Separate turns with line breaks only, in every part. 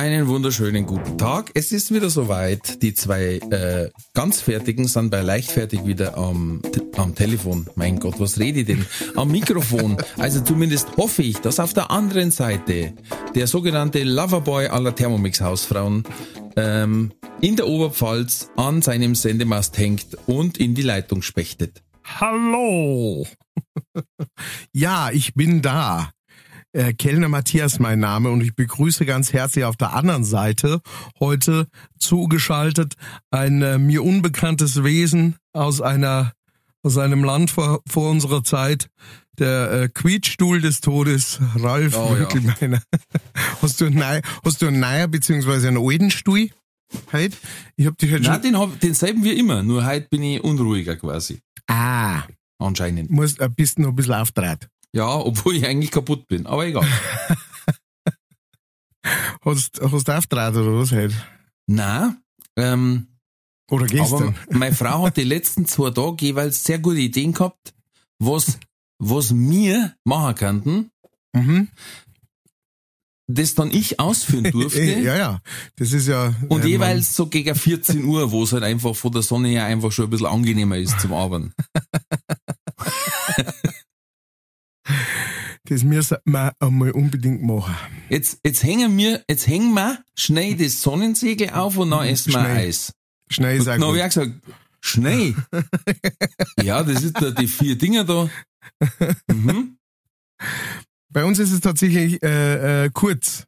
Einen wunderschönen guten Tag. Es ist wieder soweit. Die zwei äh, ganz Fertigen sind bei Leichtfertig wieder am, am Telefon. Mein Gott, was rede ich denn? Am Mikrofon. Also zumindest hoffe ich, dass auf der anderen Seite der sogenannte Loverboy aller Thermomix-Hausfrauen ähm, in der Oberpfalz an seinem Sendemast hängt und in die Leitung spechtet.
Hallo. ja, ich bin da. Äh, Kellner Matthias mein Name und ich begrüße ganz herzlich auf der anderen Seite heute zugeschaltet ein äh, mir unbekanntes Wesen aus einer aus einem Land vor, vor unserer Zeit, der äh, Quietschstuhl des Todes, Ralf
Oh, ja.
Winkelbeiner. Hast du einen, hast du einen neuen beziehungsweise einen alten Stuhl? Heute? Ich hab dich halt
Na,
schon...
den hab, denselben wie immer, nur heute bin ich unruhiger quasi.
Ah,
Anscheinend.
musst ein bisschen noch ein bisschen auftreten.
Ja, obwohl ich eigentlich kaputt bin, aber egal.
Hast, hast du auftreten oder was heute?
Na, ähm,
Oder gestern?
Aber meine Frau hat die letzten zwei Tage jeweils sehr gute Ideen gehabt, was, was wir machen könnten,
Mhm.
das dann ich ausführen durfte.
ja, ja. Das ist ja.
Und
äh,
jeweils so gegen 14 Uhr, wo es halt einfach von der Sonne her einfach schon ein bisschen angenehmer ist zum Arbeiten.
Das müssen wir einmal unbedingt machen.
Jetzt, jetzt hängen wir, jetzt hängen wir schnell das Sonnensegel auf und dann essen wir. Eis.
Schnell ist auch
Dann habe ich auch gesagt, schnell. ja, das ist da die vier Dinger da. Mhm.
Bei uns ist es tatsächlich äh, äh, kurz.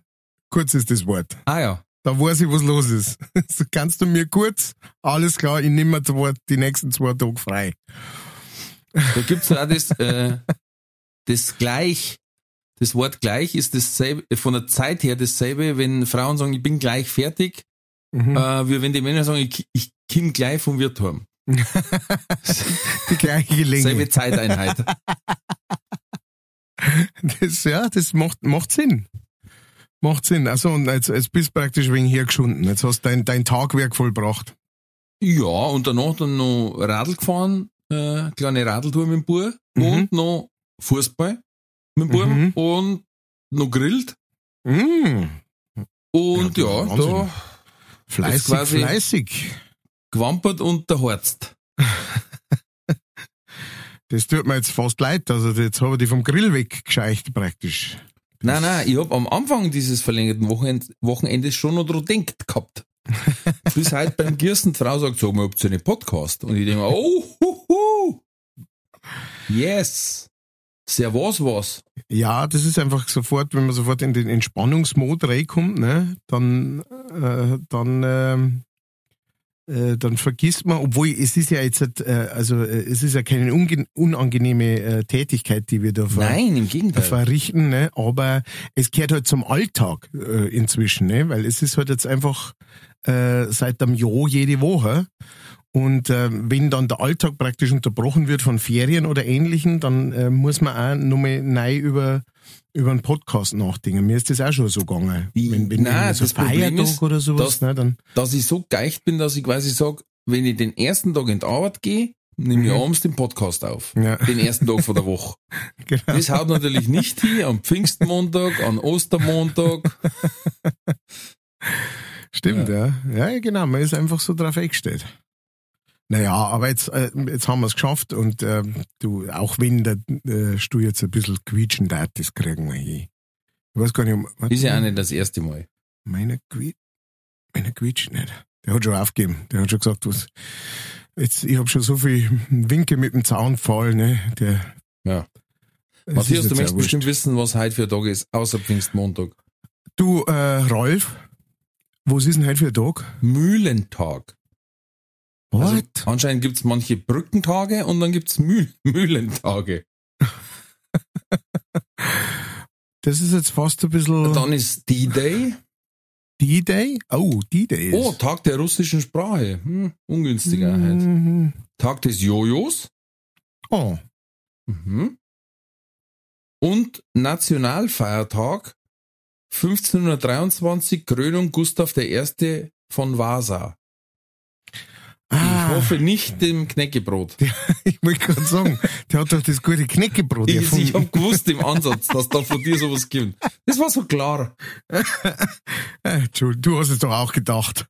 Kurz ist das Wort.
Ah ja.
Da weiß ich, was los ist. So kannst du mir kurz, alles klar, ich nehme mir das Wort die nächsten zwei Tage frei.
Da gibt's ja auch das, äh, das gleich, das Wort gleich ist dasselbe, von der Zeit her dasselbe, wenn Frauen sagen, ich bin gleich fertig,
Mhm.
äh, wie wenn die Männer sagen, ich, ich komm gleich vom Wirt heim.
Die gleiche Länge.
Selbe Zeiteinheit.
Das, ja, das macht, macht Sinn. Macht Sinn. Also, und jetzt, jetzt bist du praktisch wegen hier geschunden. Jetzt hast du dein, dein Tagwerk vollbracht.
Ja, und danach dann noch Radl gefahren, äh, kleine Radltour mit dem Bub
Mhm.
und noch Fußball mit dem Bub
Mhm.
und noch grillt.
Mm.
Und
Ja,
ja, da
Fleißig,
quasi-
fleißig.
gewampert und der Horzt.
Das tut mir jetzt fast leid. Also jetzt habe ich die vom Grill weggescheicht praktisch.
Nein, nein, ich hab am Anfang dieses verlängerten Wochenend, Wochenendes schon noch dran denkt gehabt. Bis heute beim Kirsten Frau sagt, sag mal, habt ihr einen Podcast? Und ich denke, mir, oh, hu, hu. yes. Sehr was was.
Ja, das ist einfach sofort, wenn man sofort in den Entspannungsmod reinkommt, ne, dann, äh, dann, ähm, äh, dann vergisst man, obwohl es ist ja jetzt, äh, also äh, es ist ja keine unangenehme äh, Tätigkeit, die wir da ver
Nein, im Gegenteil.
verrichten, ne? aber es gehört halt zum Alltag äh, inzwischen, ne? weil es ist halt jetzt einfach äh, seit einem Jahr jede Woche und äh, wenn dann der Alltag praktisch unterbrochen wird von Ferien oder Ähnlichem, dann äh, muss man auch nochmal neu über über einen Podcast nachdenken. Mir ist das auch schon so gegangen. Wenn, wenn
Nein,
so
das
Feiertag
ist,
oder sowas,
dass-
ne, dann
Dass ich so geicht bin, dass ich quasi sag, wenn ich den ersten Tag in die Arbeit gehe, nehme ich
Mhm.
abends den Podcast auf.
Ja.
Den ersten Tag von der Woche.
genau.
Das haut natürlich nicht hin am Pfingstmontag, an Ostermontag.
Stimmt, ja. ja. genau, man ist einfach so drauf eingestellt. Naja, aber jetzt, äh, jetzt haben wir es geschafft und ähm, du, auch wenn der äh, Stuhl jetzt ein bisschen quietschen darf, das kriegen wir hin. Ich weiß gar nicht, um,
Ist ja auch nicht das erste Mal.
Meiner quietscht, meiner quietscht nicht. Der hat schon aufgegeben. Der hat schon gesagt, was, jetzt, ich habe schon so viel Winke mit dem Zaunpfahl, ne, der,
Ja. Matthias, du möchtest bestimmt wissen, was heute für ein Tag ist, außer Pfingstmontag.
Du, äh, Rolf, was ist denn heute für ein Tag?
Mühlentag. Also,
What?
anscheinend gibt's manche Brückentage und dann gibt's Mühl Mühlentage.
Das ist jetzt fast ein bisschen
Dann ist D-Day.
D-Day? Oh, D-Day ist.
Oh, Tag der russischen Sprache. Hm, ungünstiger. halt.
Mhm.
Tag des Jojos.
Oh,
Mhm. Und Nationalfeiertag 1523 Krönung Gustav I. von Vasa. Ich hoffe nicht dem Knäckebrot.
ich wollte gerade sagen, der hat doch das gute Knäckebrot
Ich,
erfunden.
ich habe gewusst im Ansatz, dass da von dir sowas gibt. Das war so klar.
Äh, Entschuldigung, du hast es doch auch gedacht.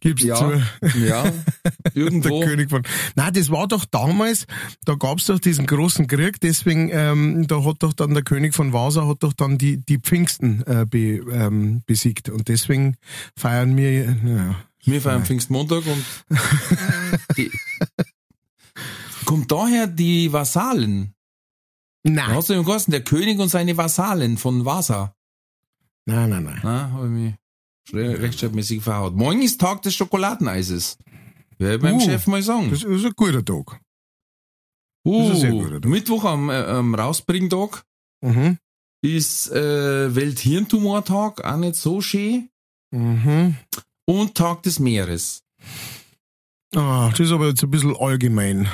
Gib's
Ja,
zu.
ja,
Der
irgendwo.
König von. Nein, das war doch damals, da gab's doch diesen großen Krieg, deswegen, ähm, da hat doch dann der König von Vasa hat doch dann die, die Pfingsten äh, be, ähm, besiegt. Und deswegen feiern wir,
Wir feiern Pfingstmontag und die, kommt daher die Vasallen.
Nein,
hast du ja geheißen, der König und seine Vasallen von Vasa.
nein, nein, nein.
Na, habe ich mich schre- rechtschreibmäßig verhaut. Morgen ist Tag des Schokoladeneises. Werde ich meinem
Uh,
Chef mal sagen.
Das ist ein guter Tag.
uh,
ist ein sehr guter Tag.
Mittwoch am, äh, am Rausbringtag
Mhm.
ist äh, Welthirntumortag, auch nicht so schön.
Mhm.
Und Tag des Meeres.
Ah, das ist aber jetzt ein bisschen allgemein,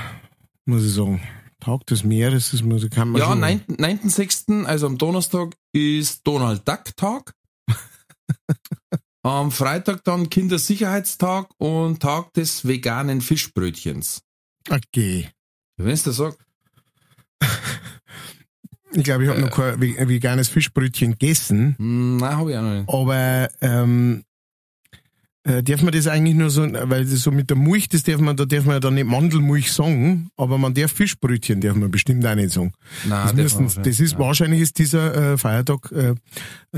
muss ich sagen. Tag des Meeres, das muss, kann man
Ja,
schon.
9. 9.6., also am Donnerstag, ist Donald Duck Tag. am Freitag dann Kindersicherheitstag und Tag des veganen Fischbrötchens.
Okay.
Wenn es das sagt.
Ich glaube, ich habe
Äh.
noch kein ve- veganes Fischbrötchen gegessen,
Hm, Nein, habe ich auch noch nicht.
aber ähm, äh, darf man das eigentlich nur so, weil das so mit der Milch, das darf man, da darf man ja dann nicht Mandelmilch sagen, aber man darf Fischbrötchen, darf man bestimmt auch nicht sagen.
Nein,
Das, müssen, das ist
ja.
wahrscheinlich ist dieser äh, Feiertag äh,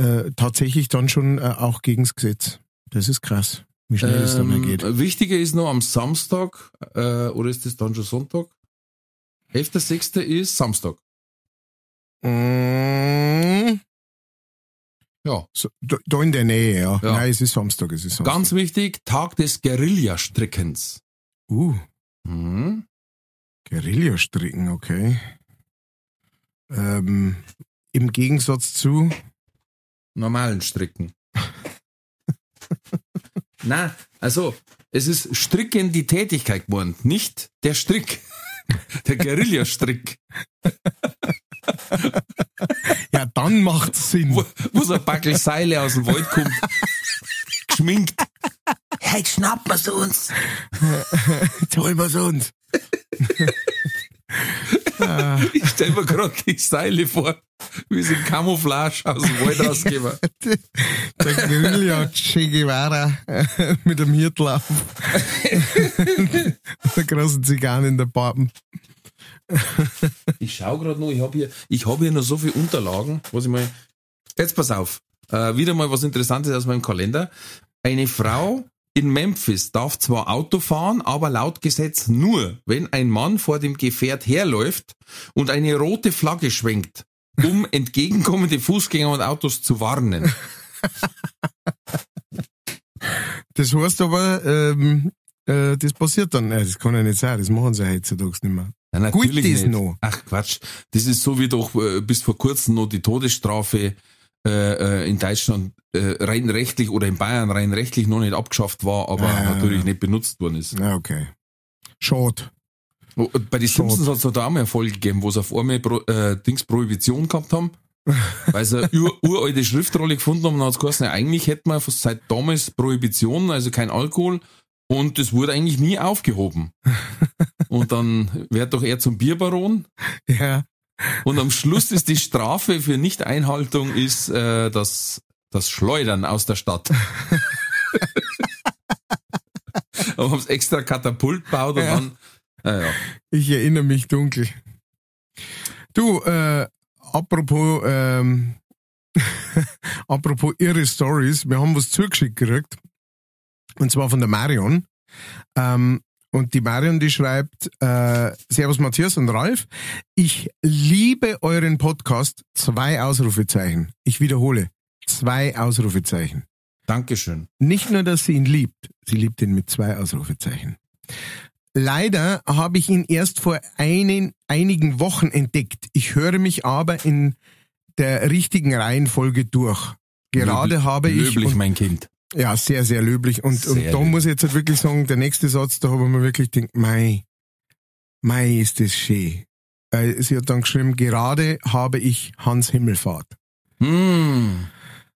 äh, tatsächlich dann schon äh, auch gegens Gesetz. Das ist krass, wie schnell es dabei
Ähm,
geht.
Wichtiger ist noch am Samstag, äh, oder ist das dann schon Sonntag? 11.6. ist Samstag.
Mm,
Ja.
so, da, in der Nähe, ja.
Ja.
Nein, es ist Samstag, es ist Samstag.
Ganz wichtig, Tag des Guerillastrickens.
uh,
Mhm.
Guerillastricken, okay. Ähm, Im Gegensatz zu.
Normalen Stricken. Na, also, es ist Stricken die Tätigkeit geworden, nicht der Strick. Der Guerillastrick,
Ja, dann macht's Sinn.
wo, wo so ein Backel Seile aus dem Wald kommt, geschminkt. Hey, schnappen wir's uns.
Jetzt holen wir's uns.
Ich stell mir gerade die Seile vor, wie sie in Camouflage aus dem Wald rausgehen.
Der Guerilla Che Guevara mit dem Hirtlauf. der großen Zigarren in der Barben.
Ich schau gerade noch, ich habe hier, ich hab hier noch so viele Unterlagen, was ich mal. Jetzt pass auf. Äh, wieder mal was Interessantes aus meinem Kalender. Eine Frau in Memphis darf zwar Auto fahren, aber laut Gesetz nur, wenn ein Mann vor dem Gefährt herläuft und eine rote Flagge schwenkt, um entgegenkommende Fußgänger und Autos zu warnen.
Das heißt aber, ähm, äh, das passiert dann. Äh, das kann ja nicht sein, das machen sie heutzutage nicht mehr.
Ja,
Gut
natürlich
das
nicht.
noch.
Ach Quatsch. Das ist so wie doch äh, bis vor kurzem noch die Todesstrafe äh, äh, in Deutschland äh, rein rechtlich oder in Bayern rein rechtlich noch nicht abgeschafft war, aber
Ja,
natürlich
ja.
nicht benutzt worden ist.
Ja, okay. Schade.
Und Bei den. Simpsons hat es da auch mal eine Folge gegeben, wo sie auf einmal Pro, äh, Dings Prohibition gehabt haben, weil sie eine ur, uralte Schriftrolle gefunden haben und dann geheißen, ja, eigentlich hätten wir seit damals Prohibition, also kein Alkohol und das wurde eigentlich nie aufgehoben. Und dann wird doch er zum Bierbaron
Ja.
Und am Schluss ist die Strafe für Nichteinhaltung ist äh, das, das Schleudern aus der Stadt. Aber haben extra Katapult gebaut und
Ja.
dann. Naja.
Ich erinnere mich dunkel. Du, äh, apropos, ähm, apropos irre Stories, wir haben was zugeschickt gekriegt. Und zwar von der Marion. Ähm, und die Marion, die schreibt, äh, Servus Matthias und Ralf, ich liebe euren Podcast, zwei Ausrufezeichen. Ich wiederhole, zwei Ausrufezeichen.
Dankeschön.
Nicht nur, dass sie ihn liebt, sie liebt ihn mit zwei Ausrufezeichen. Leider habe ich ihn erst vor einen, einigen Wochen entdeckt. Ich höre mich aber in der richtigen Reihenfolge durch. Gerade
Löblich-
habe ich
Löblich, mein Kind.
Ja sehr sehr löblich und, und
Sehr
da
löblich.
muss ich jetzt halt wirklich sagen, der nächste Satz, da habe ich mir wirklich gedacht, mei, mei ist das schön. Weil sie hat dann geschrieben, gerade habe ich Hans Himmelfahrt.
Hm,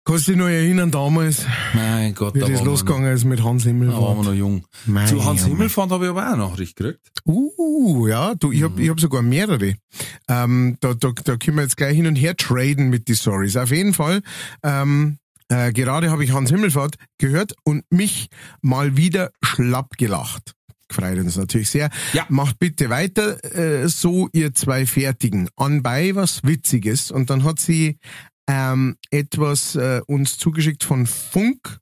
Kannst du dich noch erinnern damals,
mein Gott,
wie
da
das losgegangen ist mit Hans
noch, da waren wir
Himmelfahrt?
noch jung.
Mei,
Zu Hans. Himmelfahrt habe ich aber auch eine Nachricht gekriegt.
Uh, ja, du, ich hab, ich hab sogar mehrere. Ähm, da, da, da können wir jetzt gleich hin und her traden mit die Stories. Auf jeden Fall, ähm, äh, gerade habe ich Hans Himmelfahrt gehört und mich mal wieder schlapp gelacht. Gefreut uns natürlich sehr.
Ja.
Macht bitte weiter äh, so, ihr zwei Fertigen. Anbei was Witziges. Und dann hat sie ähm, etwas äh, uns zugeschickt von Funk.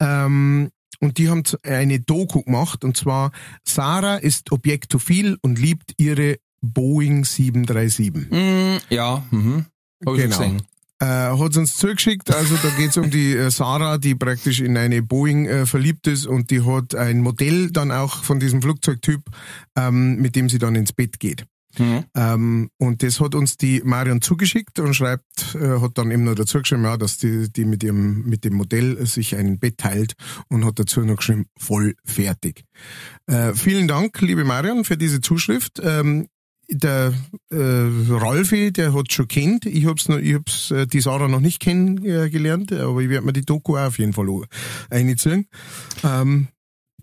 Ähm, und die haben eine Doku gemacht. Und zwar, Sarah ist objektophil und liebt ihre Boeing 737.
Hm, ja, mhm. Hab ich
Genau. Äh, hat uns zugeschickt, also da geht's um die äh, Sarah, die praktisch in eine Boeing äh, verliebt ist und die hat ein Modell dann auch von diesem Flugzeugtyp, ähm, mit dem sie dann ins Bett geht.
Mhm.
Ähm, und das hat uns die Marion zugeschickt und schreibt, äh, hat dann eben noch dazu geschrieben, ja, dass die, die mit ihrem, mit dem Modell sich ein Bett teilt und hat dazu noch geschrieben, voll fertig. Äh, vielen Dank, liebe Marion, für diese Zuschrift. Ähm, der äh, Ralfi, der hat schon kennt. Ich hab's noch, ich hab's äh, die Sarah noch nicht kennengelernt, aber ich werde mir die Doku auch auf jeden Fall reinziehen. Ähm,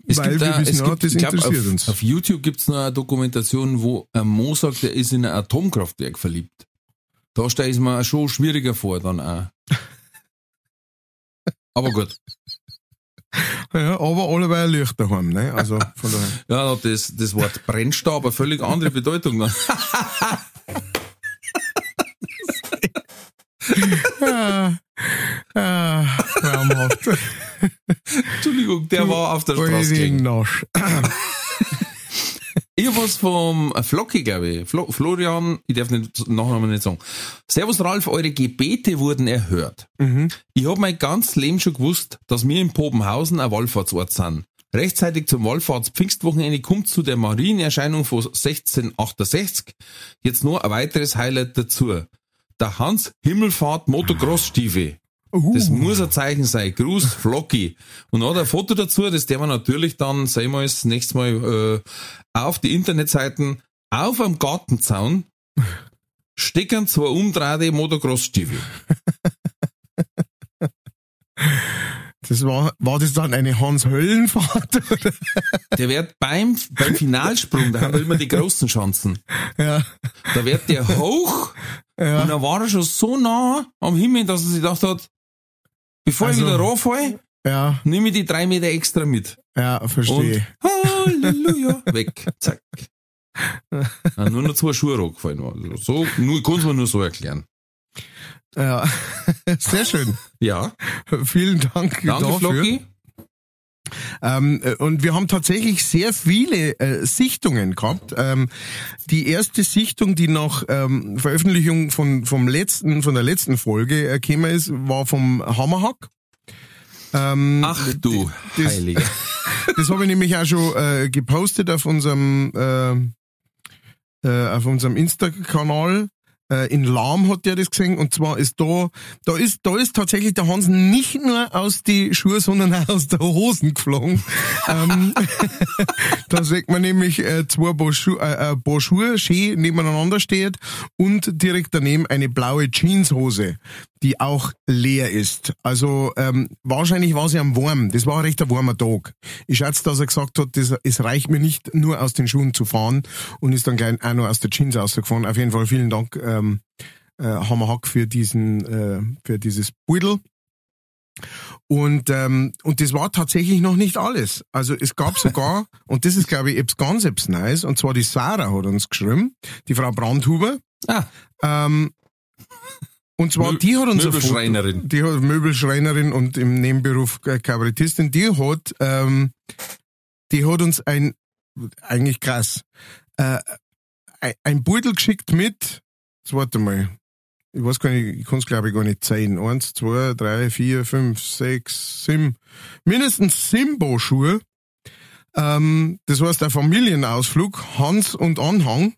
Es
weil
gibt
wir
da,
wissen,
es gibt,
das
glaub,
interessiert
auf,
uns.
Auf YouTube gibt's noch eine Dokumentation, wo ein Mo sagt, er ist in ein Atomkraftwerk verliebt. Da stelle ich mir schon schwieriger vor dann auch. Aber gut.
Ja, aber alleweil Licht daheim, ne? Also von daher.
Ja, das, das Wort brennt da, aber völlig andere Bedeutung dann.
ah, ah.
Entschuldigung, der war auf der Straße Ich hab was vom Flocki, glaube ich. Flo Florian, ich darf nicht Nachnamen nicht sagen. Servus Ralf, eure Gebete wurden erhört.
Mhm.
Ich hab mein ganzes Leben schon gewusst, dass wir in Pobenhausen ein Wallfahrtsort sind. Rechtzeitig zum Wallfahrts-Pfingstwochenende kommt zu der Marienerscheinung von 1668 jetzt nur ein weiteres Highlight dazu. Der Hans Himmelfahrt Motocross-Stiefel.
Uh,
Das muss ein Zeichen sein. Gruß, Flocky. Und noch ein Foto dazu, das der wir natürlich dann, sehen wir es nächstes Mal, äh, auf die Internetseiten, auf am Gartenzaun, stecken zwei umdrehte Motocross-Stiefel.
das war, war das dann eine Hans-Höllenfahrt?
Der wird beim, beim Finalsprung, da haben wir immer die großen Chancen,
ja.
da wird der hoch,
Ja.
und dann war er schon so nah am Himmel, dass er sich gedacht hat, bevor
Also-
ich wieder rauffalle,
Ja,
nehme ich die drei Meter extra mit.
ja,
Und
verstehe.
Halleluja, weg, zack. Ja, nur noch zwei Schuhe runtergefallen. Also so, nur, es mir nur so erklären.
Ja, sehr schön.
Ja,
Vielen Dank
danke
dafür.
Flocky.
Ähm, äh, und wir haben tatsächlich sehr viele äh, Sichtungen gehabt. Ähm, die erste Sichtung, die nach ähm, Veröffentlichung von, vom letzten, von der letzten Folge äh, gekommen ist, war vom Hammerhack. Ähm,
Ach du
das-
Heiliger.
Das habe ich nämlich auch schon äh, gepostet auf unserem äh, äh, auf unserem Insta-Kanal. Äh, in Lahm hat der das gesehen und zwar ist da da ist da ist tatsächlich der Hans nicht nur aus die Schuhe, sondern auch aus der Hosen geflogen. ähm, da sieht man nämlich äh, zwei Paar Schuhe, äh, ein paar Schuhe schön nebeneinander steht und direkt daneben eine blaue Jeanshose, die auch leer ist. Also ähm, wahrscheinlich war sie am warm. Das war ein recht warmer Tag. Ich schätze, dass er gesagt hat, das, es reicht mir nicht nur aus den Schuhen zu fahren und ist dann gleich auch noch aus der Jeans rausgefahren. Auf jeden Fall vielen Dank, ähm, äh, Hammerhack für diesen, äh, für dieses Beutel. Und, ähm, und das war tatsächlich noch nicht alles. Also es gab sogar, und das ist glaube ich etwas ganz etwas Neues, und zwar die Sarah hat uns geschrieben, die Frau Brandhuber.
Ah,
Ähm, und zwar,
Mö-
die hat uns ein
Möbelschreinerin.
Die hat Möbelschreinerin und im Nebenberuf äh, Kabarettistin, die hat, ähm, die hat uns ein, eigentlich krass, äh, ein- Beutel geschickt mit, jetzt warte mal, ich weiß gar nicht, ich kann es glaube ich gar nicht zählen. Eins, zwei, drei, vier, fünf, sechs, sieben, mindestens sieben Paar Schuhe. Ähm, das heißt, ein Familienausflug, Hans und Anhang.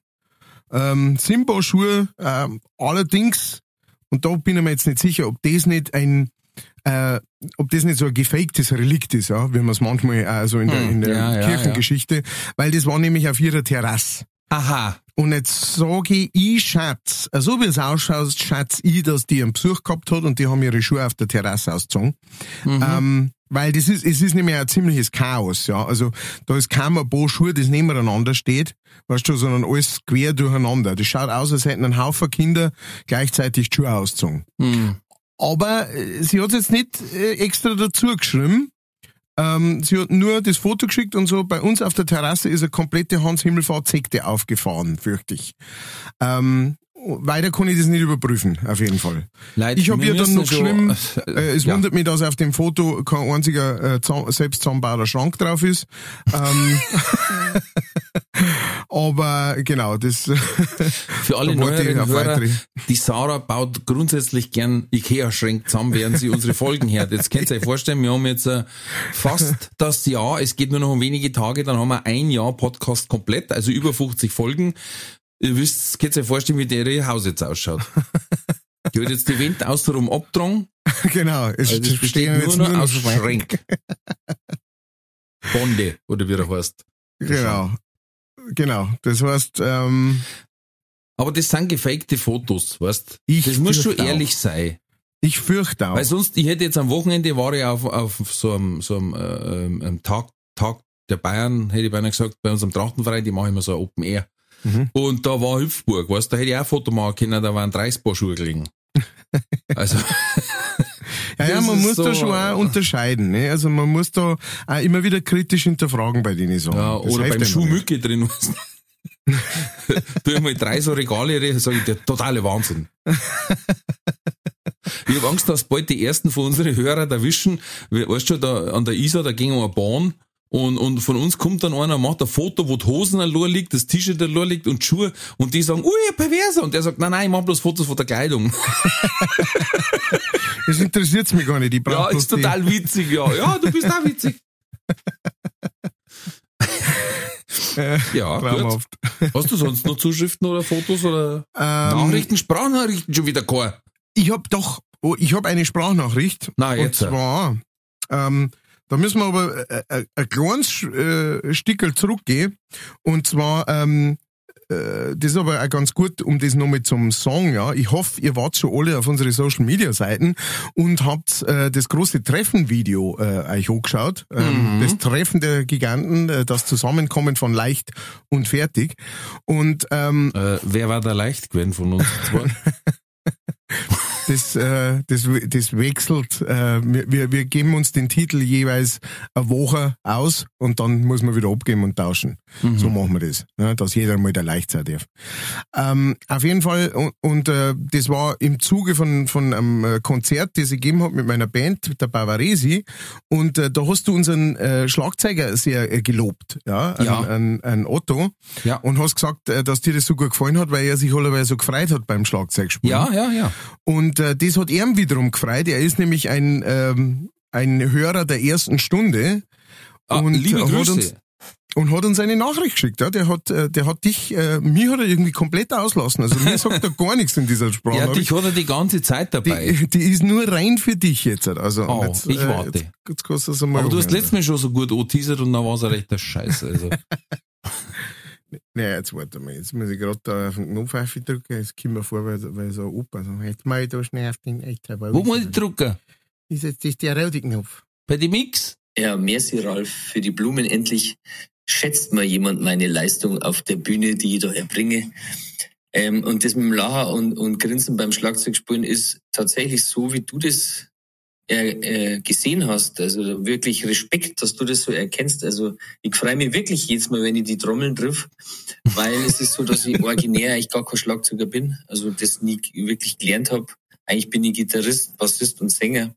Ähm, Simba-Schuhe, ähm, allerdings, und da bin ich mir jetzt nicht sicher, ob das nicht ein, äh, ob das nicht so ein gefaktes Relikt ist, ja, wie man es manchmal also in der,
Hm,
in der
ja, ja,
Kirchengeschichte, weil das war nämlich auf ihrer Terrasse.
Aha.
Und jetzt sage ich, Schatz, so wie es ausschaut, schätze ich, dass die einen Besuch gehabt hat und die haben ihre Schuhe auf der Terrasse ausgezogen. Ähm, weil das ist, es ist nämlich ein ziemliches Chaos, ja. Also, da ist kaum ein paar Schuhe, das nebeneinander steht, weißt du, sondern alles quer durcheinander. Das schaut aus, als hätten ein Haufen Kinder gleichzeitig die Schuhe ausgezogen.
Hm.
Aber äh, sie hat jetzt nicht äh, extra dazu geschrieben. Ähm, sie hat nur das Foto geschickt und so. Bei uns auf der Terrasse ist eine komplette Hans-Himmelfahrt-Sekte aufgefahren, fürchte ich. Ähm, weiter kann ich das nicht überprüfen, auf jeden Fall.
Leute,
Ich habe ihr dann noch geschrieben, äh, es
Ja.
wundert mich, dass auf dem Foto kein einziger äh, selbst zusammenbauter Schrank drauf ist. Ähm, aber genau, das
Für alle neueren Hörer, die Sarah baut grundsätzlich gern Ikea-Schränke zusammen, während sie unsere Folgen hört. Jetzt könnt ihr euch vorstellen, wir haben jetzt äh, fast das Jahr, es geht nur noch um wenige Tage, dann haben wir ein Jahr Podcast komplett, also über 50 Folgen. Ihr wisst, könnt ihr euch vorstellen, wie der ihr Haus jetzt ausschaut. Die hat jetzt die Wände außenrum abgetragen,
genau, es
also das besteht
stehen
nur noch aus Schränken. Bonde, oder wie er heißt.
Genau. Genau. Das heißt, ähm,
Aber das sind gefakte Fotos, weißt
Ich
Das muss schon
auch.
ehrlich sein.
ich fürchte auch.
Weil sonst, ich hätte jetzt am Wochenende, war ich auf, auf so einem, so einem, äh, ähm, einem Tag, Tag der Bayern, hätte ich beinahe gesagt, bei unserem Trachtenverein, die machen immer so Open Air.
Mhm.
Und da war Hüpfburg, weißt du, da hätte ich auch ein Foto machen können, da waren 30 Paar Schuhe gelegen. Also,
ja, ja, man muss da
so-
schon auch unterscheiden. Ne? Also man muss da auch immer wieder kritisch hinterfragen bei denen Sachen.
ja,
Das
oder beim Schuhmücke drin, du. Mal drei so Regale sage ich, der totale Wahnsinn. Ich habe Angst, dass bald die ersten von unseren Hörern erwischen. Weißt du, da an der Isar, da ging eine Bahn und, und von uns kommt dann einer, macht ein Foto, wo die Hosen allein liegt, das T-Shirt allein liegt und die Schuhe und die sagen, ui, Perverser. Und der sagt, nein, nein, ich mach bloß Fotos von der Kleidung.
Das interessiert mich gar nicht. Ich
Ja, ist total witzig, ja. Ja, du bist auch witzig. ja,
die
gut. Hast du sonst noch Zuschriften oder Fotos oder
Ähm,
Nachrichten, Sprachnachrichten schon wieder keine?
ich habe doch, oh, ich habe eine Sprachnachricht.
Na,
und
jetzt.
zwar, ähm, da müssen wir aber äh, äh, ein kleines äh, Stickel zurückgehen. Und zwar, ähm, äh, das ist aber auch ganz gut, um das nochmal zum Song, ja. Ich hoffe, ihr wart schon alle auf unsere Social Media Seiten und habt äh, das große Treffen-Video äh, euch angeschaut. Ähm, Das Treffen der Giganten, äh, das Zusammenkommen von leicht und fertig. Und ähm,
Äh, wer war da leicht gewesen von uns zwei?
das, äh, das, das wechselt. Äh, wir- wir, geben uns den Titel jeweils eine Woche aus und dann muss man wieder abgeben und tauschen. So machen wir das, ne, dass jeder mal der leicht sein darf. Ähm, auf jeden Fall, und, und äh, das war im Zuge von, von einem äh, Konzert, das ich gegeben habe mit meiner Band, der Bavaresi. Und äh, da hast du unseren äh, Schlagzeuger sehr äh, gelobt, ja,
Ja.
An, an, an Otto.
Ja.
Und hast gesagt, äh, dass dir das so gut gefallen hat, weil er sich allerweil so gefreut hat beim Schlagzeugspielen.
ja, ja, ja.
Und äh, das hat er wiederum gefreut. Er ist nämlich ein, ähm, ein Hörer der ersten Stunde.
Ah,
Und
liebe
hat
Grüße.
uns- Und hat uns eine Nachricht geschickt. Ja? Der, hat, äh, der hat dich, äh, mir hat er irgendwie komplett auslassen. Also mir sagt er gar nichts in dieser
ja,
Sprache.
dich hat er die ganze Zeit dabei.
die, die ist nur rein für dich jetzt. Also,
Oh,
jetzt,
ich warte.
Jetzt, jetzt kannst du einmal
Aber du hast letztes Mal schon so gut angeteasert und dann war es ein rechter Scheiß. Also.
Naja, jetzt warte mal. Jetzt muss ich gerade da auf den Knopf drücken. Jetzt kommt mir vor, weil, weil so ein Opa so, jetzt mal da schnell auf den Alter.
Wo muss ich drücken?
Ist jetzt das der rote Knopf?
Bei dem Mix?
Ja, merci Ralf für die Blumen. Endlich schätzt mal jemand meine Leistung auf der Bühne, die ich da erbringe. Ähm, und das mit dem Lachen und, und Grinsen beim Schlagzeugspielen ist tatsächlich so, wie du das äh, äh, gesehen hast. Also wirklich Respekt, dass du das so erkennst. Also ich freue mich wirklich jedes Mal, wenn ich die Trommeln triff, weil es ist so, dass ich originär eigentlich gar kein Schlagzeuger bin. Also das nie wirklich gelernt habe. Eigentlich bin ich Gitarrist, Bassist und Sänger.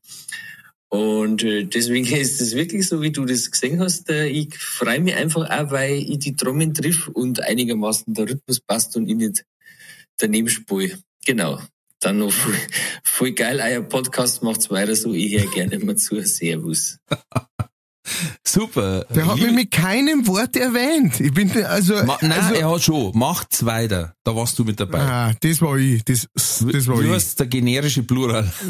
Und äh, deswegen ist es wirklich so, wie du das gesehen hast. Äh, ich freue mich einfach auch, weil ich die Trommeln triff und einigermaßen der Rhythmus passt und ich nicht daneben spule. Genau. Dann noch voll, voll geil, euer Podcast macht's weiter so. Ich höre gerne immer zu. Servus.
Super.
Der hat mich mit keinem Wort erwähnt. Ich bin, also,
Ma nein,
also,
er hat schon. Macht's weiter. Da warst du mit dabei.
ah, das war ich, das, das war
du
ich.
hast der generische Plural.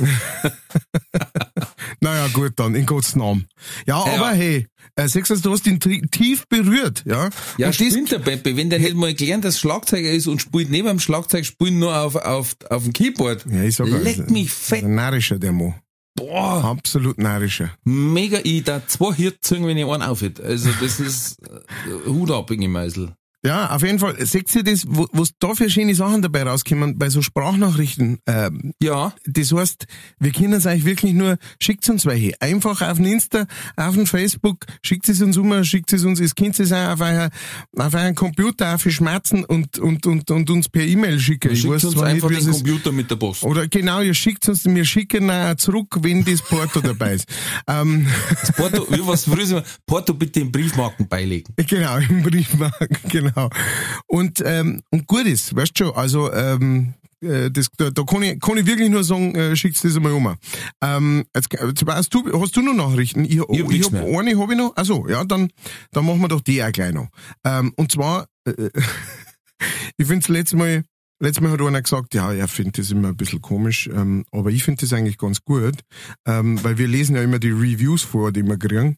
Naja, gut dann, in Gottes Namen. Ja,
Ja.
aber hey, äh, Sechser, du hast ihn tief berührt, ja.
Ja,
und das,
stimmt der Pepe. Wenn der nicht mal gelernt, dass Schlagzeuger ist und spielt neben dem Schlagzeug, spielt nur auf, auf, auf dem Keyboard.
ja, ich sag
Leck mich fett.
Ein narrischer, der Mo.
Boah,
Absolut narrischer.
mega. Ich da zwei zügen, wenn ich einen aufhört. Also, das ist äh, Hut ab in die Meisel.
Ja, auf jeden Fall. Seht ihr das, wo, was da für schöne Sachen dabei rauskommen, bei so Sprachnachrichten? Ähm,
Ja,
das heißt, wir können es euch wirklich nur, schickt uns welche. Einfach auf den Insta, auf den Facebook, schickt es uns um, schickt es uns, es könnt es auch auf euer, auf euren Computer auf Schmerzen und, und, und, und uns per E-Mail schicken. Ich
schickt
weiß
uns
zwar
einfach
nicht,
den. Computer mit der Post.
Oder genau, ihr schickt uns, wir schicken auch zurück, wenn das Porto dabei ist. Ähm,
Das Porto, wie was früher Porto bitte in Briefmarken beilegen.
genau, im Briefmarken, genau. Und, ähm, und gut ist, weißt du schon, also, ähm, äh, das, da, da kann ich, kann ich wirklich nur sagen, äh, schickt's das einmal um. Ähm, jetzt, jetzt weißt du, hast du noch Nachrichten? Ich,
Ich hab nichts
hab, eine habe ich noch. Also ja, dann, dann machen wir doch die auch gleich noch. Ähm, und zwar, äh, ich finde das letzte Mal, letztes Mal hat einer gesagt, ja, er findet das immer ein bisschen komisch, ähm, aber ich finde das eigentlich ganz gut, ähm, weil wir lesen ja immer die Reviews vor, die wir kriegen,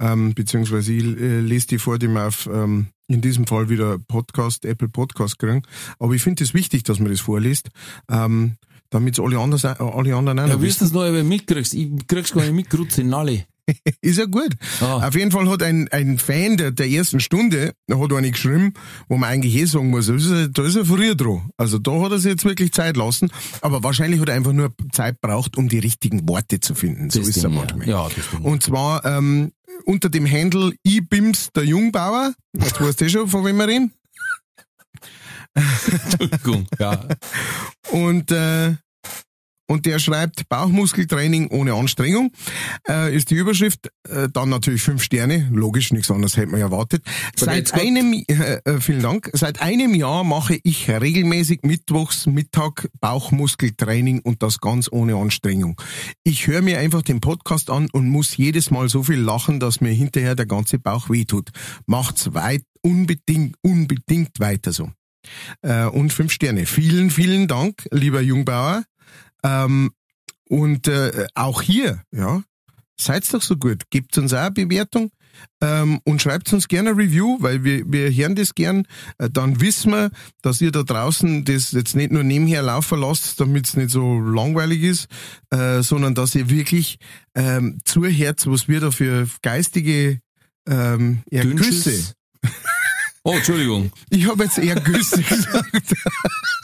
ähm, beziehungsweise ich äh, lese die vor, die wir auf, ähm, in diesem Fall wieder Podcast, Apple Podcast kriegen. Aber ich finde es das wichtig, dass man das vorliest, ähm, damit alle, anders, alle anderen auch
Ja,
wissen.
das noch über mitkriegst? Ich krieg's gar nicht mit, in alle.
Ist ja gut.
Ah.
Auf jeden Fall hat ein, ein Fan der, der ersten Stunde, da hat eine geschrieben, wo man eigentlich eh sagen muss, da ist er, da ist er früher dran. Also da hat er sich jetzt wirklich Zeit lassen. Aber wahrscheinlich hat er einfach nur Zeit braucht, um die richtigen Worte zu finden. So
Das
ist er manchmal.
Ja.
Und zwar ähm, unter dem Handle iBims der Jungbauer. Jetzt weißt du eh schon, von wem wir reden.
Entschuldigung, ja.
Und, äh, und der schreibt Bauchmuskeltraining ohne Anstrengung, äh, ist die Überschrift. Äh, dann natürlich fünf Sterne, logisch, nichts anderes hätte man erwartet. Seit einem, äh, äh, vielen Dank, seit einem Jahr mache ich regelmäßig mittwochs Mittag Bauchmuskeltraining und das ganz ohne Anstrengung. Ich höre mir einfach den Podcast an und muss jedes Mal so viel lachen, dass mir hinterher der ganze Bauch wehtut. Macht's weit, unbedingt, unbedingt weiter so äh, und fünf Sterne. Vielen, vielen Dank, lieber Jungbauer. Ähm, und äh, auch hier, ja, seid doch so gut. Gebt uns auch eine Bewertung ähm, und schreibt uns gerne ein Review, weil wir, wir hören das gern. Äh, dann wissen wir, dass ihr da draußen das jetzt nicht nur nebenher laufen lasst, damit es nicht so langweilig ist, äh, sondern dass ihr wirklich ähm, zuhört, was wir da für geistige ähm, ja,
Dünnschiss.
Küsse.
Oh, Entschuldigung.
Ich habe jetzt eher Güsse gesagt.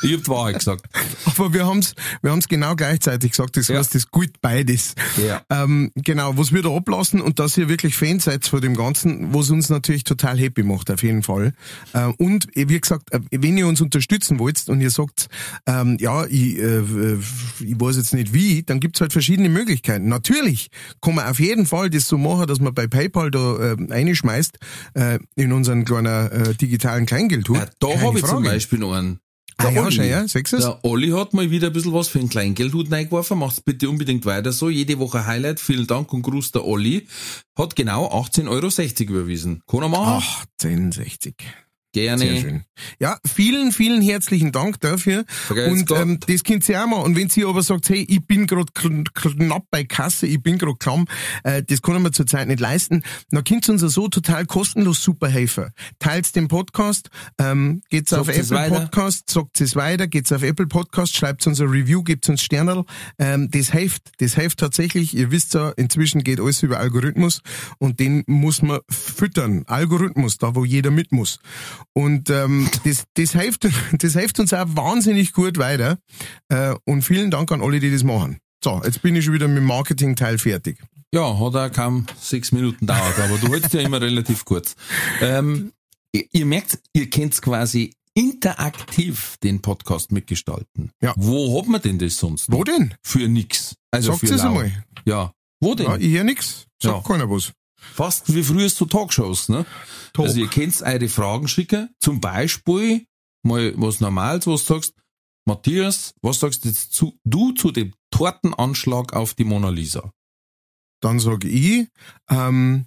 Ich hab die Wahrheit gesagt.
Aber wir haben's, wir haben's genau gleichzeitig gesagt. Das
Ja.
heißt, das gut beides.
Ja.
Ähm, genau, was wir da ablassen und dass ihr wirklich Fans seid von dem Ganzen, was uns natürlich total happy macht, auf jeden Fall. Äh, und äh, wie gesagt, äh, wenn ihr uns unterstützen wollt und ihr sagt, ähm, ja, ich, äh, äh, ich weiß jetzt nicht wie, dann gibt's halt verschiedene Möglichkeiten. Natürlich kann man auf jeden Fall das so machen, dass man bei PayPal da äh, reinschmeißt äh, in unseren kleinen äh, digitalen Kleingeldhut.
ja da habe ich zum. Beispiel noch einen.
Ah, ja,
Olli.
schon, ja, sechs es?
Der Olli hat mal wieder ein bisschen was für einen Kleingeldhut reingeworfen. Macht's bitte unbedingt weiter so. Jede Woche Highlight. Vielen Dank und Gruß der Olli. Hat genau 18,60 Euro überwiesen. Kann er machen?
1860.
Gerne.
Sehr schön. Ja, vielen, vielen herzlichen Dank dafür.
Vergesst
Und ähm, das könnt ihr auch mal. Und wenn sie aber sagt, hey, ich bin gerade knapp bei Kasse, ich bin gerade klamm, äh, das kann ich mir zurzeit nicht leisten, dann könnt ihr uns ja so total kostenlos super helfen. Teilt den Podcast, ähm, geht's auf
Sagt
Apple
weiter.
Podcast, sagt es weiter, geht's auf Apple Podcast, schreibt uns ein Review, gebt uns Sternal. Ähm, das hilft, das hilft tatsächlich. Ihr wisst ja, inzwischen geht alles über Algorithmus und den muss man füttern. Algorithmus, da wo jeder mit muss. Und ähm, das, das, hilft, das hilft uns auch wahnsinnig gut weiter. Äh, und vielen Dank an alle, die das machen. So, jetzt bin ich schon wieder mit dem Marketing-Teil fertig.
Ja, hat auch kaum sechs Minuten dauert, aber du hältst ja immer relativ kurz. Ähm, ihr, ihr merkt, ihr könnt quasi interaktiv den Podcast mitgestalten.
Ja.
Wo hat man denn das sonst?
Wo denn?
Für nix. Also
Sagt
für
es einmal.
Ja. Wo denn?
Ja, ich höre nix. Sagt
Ja.
keiner was.
Fast wie früher zu Talkshows, ne?
Talk.
Also ihr könnt eure Fragen schicken. Zum Beispiel mal was Normales, was du sagst, Matthias, was sagst du jetzt zu, du zu dem Tortenanschlag auf die Mona Lisa?
Dann sage ich, ähm,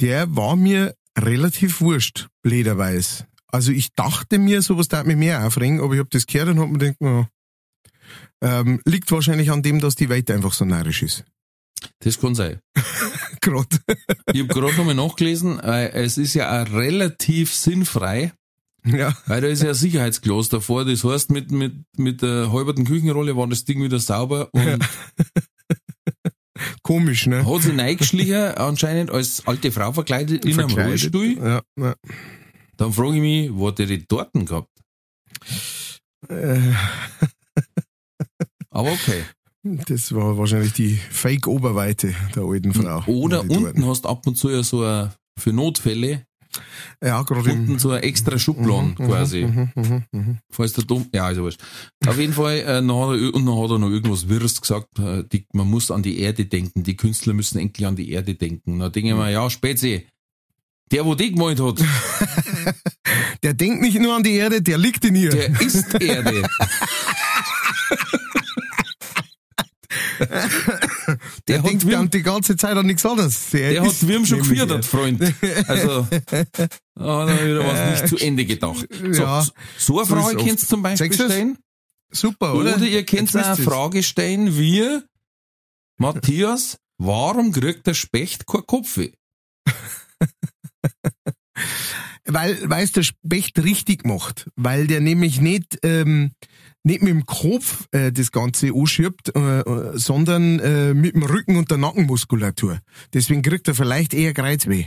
der war mir relativ wurscht, blöderweise. Also ich dachte mir, sowas darf mich mehr aufregen, aber ich habe das gehört und hab mir gedacht, oh, ähm, liegt wahrscheinlich an dem, dass die Welt einfach so narrisch ist.
Das kann sein.
Gerade.
Ich habe gerade nochmal nachgelesen, äh, es ist ja auch relativ sinnfrei,
Ja.
weil da ist ja ein Sicherheitsglas davor. Das heißt, mit, mit, mit der halberten Küchenrolle war das Ding wieder sauber und
Komisch, ne?
hat sich reingeschlichen, anscheinend als alte Frau verkleidet in einem
Verkleidet.
Rollstuhl.
Ja, ja.
Dann frage ich mich, wo hat der die Torten gehabt?
Äh,
Aber okay.
Das war wahrscheinlich die Fake-Oberweite der alten Frau.
Oder unten hast du ab und zu ja so ein, für Notfälle,
Ja, gerade
unten so ein extra Schubladen quasi.
Mhm, mhm, mhm.
Falls der dumm, ja, ja wurscht. Auf jeden Fall, äh, hat er, und dann hat er noch irgendwas Wirres gesagt, äh, die, man muss an die Erde denken, die Künstler müssen endlich an die Erde denken. Da denke ich mir, ja, Spezi, der, wo die gemalt hat,
Der denkt nicht nur an die Erde, der liegt in ihr.
der ist Erde.
der
der
denkt
Wirm-
die ganze Zeit an nichts anderes. Der,
Der hat Wirm schon gefeiert, Freund. Also, da hat er wieder was nicht zu Ende gedacht. So,
Ja.
so eine
So
Frage
oft.
könnt ihr zum Beispiel
du's?
stellen.
Super, oder?
Oder ihr könnt eine. Frage stellen wie, Matthias, warum kriegt der Specht kein Kopfweh?
Weil, weil es der Specht richtig macht. Weil der nämlich nicht, ähm, nicht mit dem Kopf äh, das Ganze anschiebt, äh, äh, sondern äh, mit dem Rücken und der Nackenmuskulatur. Deswegen kriegt er vielleicht eher Kreuzweh.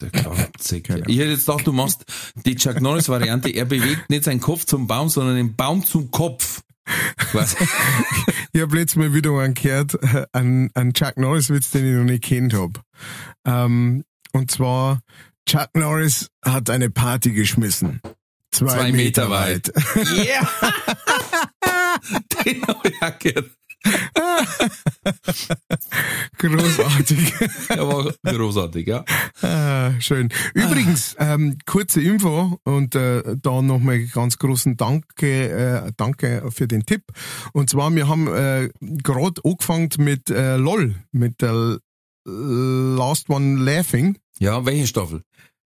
Der.
Genau.
Ich hätte jetzt gedacht, du machst die Chuck Norris Variante, er bewegt nicht seinen Kopf zum Baum, sondern den Baum zum Kopf. Quasi.
Ich habe letztes Mal wieder einen gehört, äh, einen, einen Chuck Norris-Witz, den ich noch nicht kennt hab. Ähm, und zwar, Chuck Norris hat eine Party geschmissen. Zwei,
Zwei
Meter,
Meter
weit.
Yeah! den hab ich auch gehört.
Großartig.
War großartig, ja.
Ah, schön. Übrigens, ähm, kurze Info und äh, da nochmal ganz großen Danke, äh, Danke für den Tipp. Und zwar, wir haben äh, gerade angefangen mit äh, LOL, mit der Last One Laughing.
Ja, welche Staffel?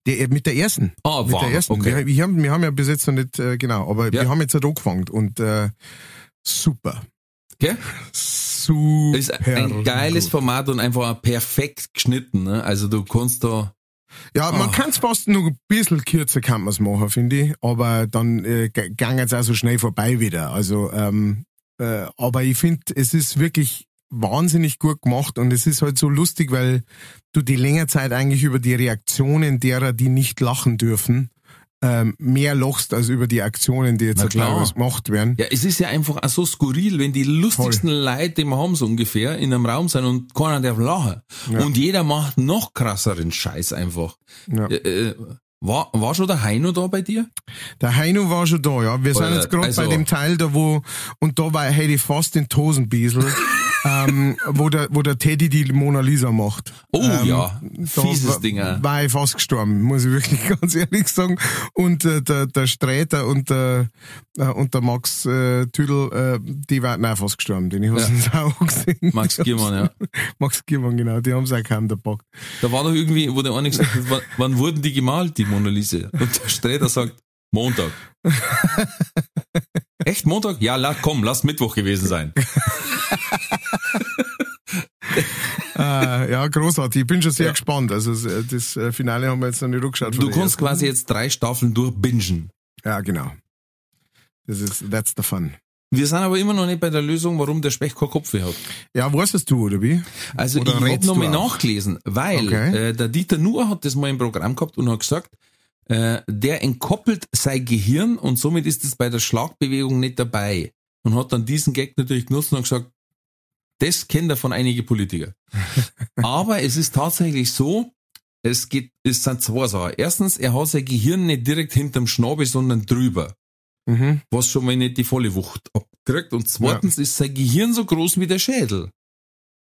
Der, mit der ersten.
Ah,
Mit
wow,
der ersten.
okay.
Wir, wir, haben, wir haben ja bis jetzt noch nicht, äh, genau, aber
Ja.
wir haben jetzt halt angefangen und äh, super.
Gell?
Super.
Ist ein geiles
gut.
Format und einfach perfekt geschnitten. Ne? Also du kannst da,
Ja, man
Ah.
kann es fast noch ein bisschen kürzer kann man's machen, finde ich. Aber dann äh, gang jetzt auch so schnell vorbei wieder. Also, ähm, äh, aber ich finde, es ist wirklich wahnsinnig gut gemacht und es ist halt so lustig, weil du die längere Zeit eigentlich über die Reaktionen derer, die nicht lachen dürfen, ähm, mehr lachst als über die Aktionen, die jetzt halt teilweise gemacht werden.
ja, es ist ja einfach auch so skurril, wenn die lustigsten Leute, die wir haben, so ungefähr, in einem Raum sind und keiner darf lachen.
Ja.
Und jeder macht noch krasseren Scheiß einfach.
Ja.
Äh, äh, war, war schon der Heino da bei dir?
Der Heino war schon da, ja. Wir sind
Oder-
jetzt gerade
also-
bei dem Teil da, wo, und da war hätte ich fast den Tosenbiesel, ähm, wo der, wo der Teddy die Mona Lisa macht.
Oh
Ähm,
ja, fieses Ding.
War ich fast gestorben, muss ich wirklich ganz ehrlich sagen. Und äh, der, der Sträter und der, äh, und der Max äh, Tüdel, äh, die waren auch fast gestorben, den ich ja. auch gesehen.
Max Giermann, ja.
Max Giermann, genau, die haben es auch kaum gepackt.
Da war doch irgendwie, wo der eine gesagt hat, wann, wann wurden die gemalt, die Mona Lisa? Und der Sträter sagt, Montag. Echt Montag? Ja, la, komm, lass Mittwoch gewesen sein.
äh, ja, großartig. Ich bin schon sehr
Ja.
gespannt. Also das, das äh, Finale haben wir jetzt noch nicht rückgeschaut.
Du kannst
ersten.
quasi jetzt drei Staffeln durchbingen.
Ja, genau. Das ist, that's the fun.
Wir sind aber immer noch nicht bei der Lösung, warum der Specht keinen Kopfweh hat.
Ja, weißt du, oder wie?
Also
Oder
ich habe
rätst
noch
du
mal
auch?
nachgelesen, weil
Okay.
äh, der Dieter Nuhr hat das mal im Programm gehabt und hat gesagt, äh, der entkoppelt sein Gehirn und somit ist es bei der Schlagbewegung nicht dabei. Und hat dann diesen Gag natürlich genutzt und gesagt, das kennt er von einigen Politiker. Aber es ist tatsächlich so, es geht, es sind zwei Sachen. Erstens, er hat sein Gehirn nicht direkt hinterm Schnabel, sondern drüber.
Mhm.
Was schon mal nicht die volle Wucht abkriegt. Und zweitens ist sein Gehirn so groß wie der Schädel.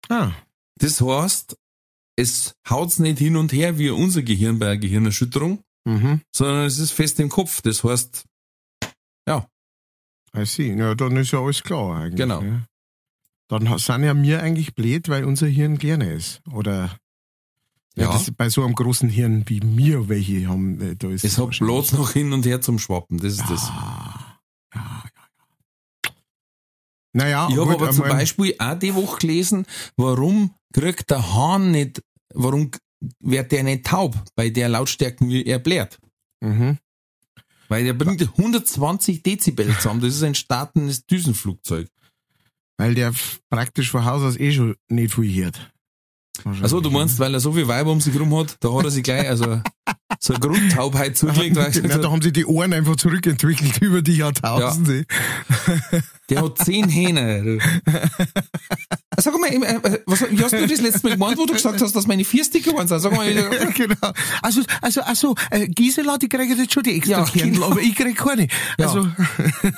Ah,
Das heißt, es haut's nicht hin und her wie unser Gehirn bei einer Gehirnerschütterung,
mhm.
sondern es ist fest im Kopf. Das heißt, ja,
I see. Ja, dann ist ja alles klar eigentlich.
Genau.
Ja. Dann sind ja wir eigentlich blöd, weil unser Hirn kleiner ist. Oder Ja.
Ja.
das bei so einem großen Hirn wie mir welche haben, äh, da ist
Es hat Platz noch hin und her zum Schwappen, das ist das.
Ah, ja, ja, ja. Naja,
Ich habe aber zum
einmal-
Beispiel auch die Woche gelesen, warum kriegt der Hahn nicht, warum wird der nicht taub bei der Lautstärke, wie er blärt?
Mhm.
Weil der bringt 120 Dezibel zusammen. Das ist ein startendes Düsenflugzeug.
Weil der praktisch von Haus aus eh schon nicht viel hört.
Also du meinst, weil er so viel Weiber um sich rum hat, da hat er sich gleich also so eine Grundtaubheit zugelegt, weil er
Ja, da haben sich die Ohren einfach zurückentwickelt über die Jahrtausende.
der hat zehn Hähne. du. Sag mal, äh, was, wie hast du das letzte Mal gemeint, wo du gesagt hast, dass meine vier Sticker waren? Sag mal, äh,
genau. Also, also, also, äh, Gisela, die kriegt jetzt schon die extra
Ja,
Kernl,
genau.
aber ich krieg keine.
Ja.
Also,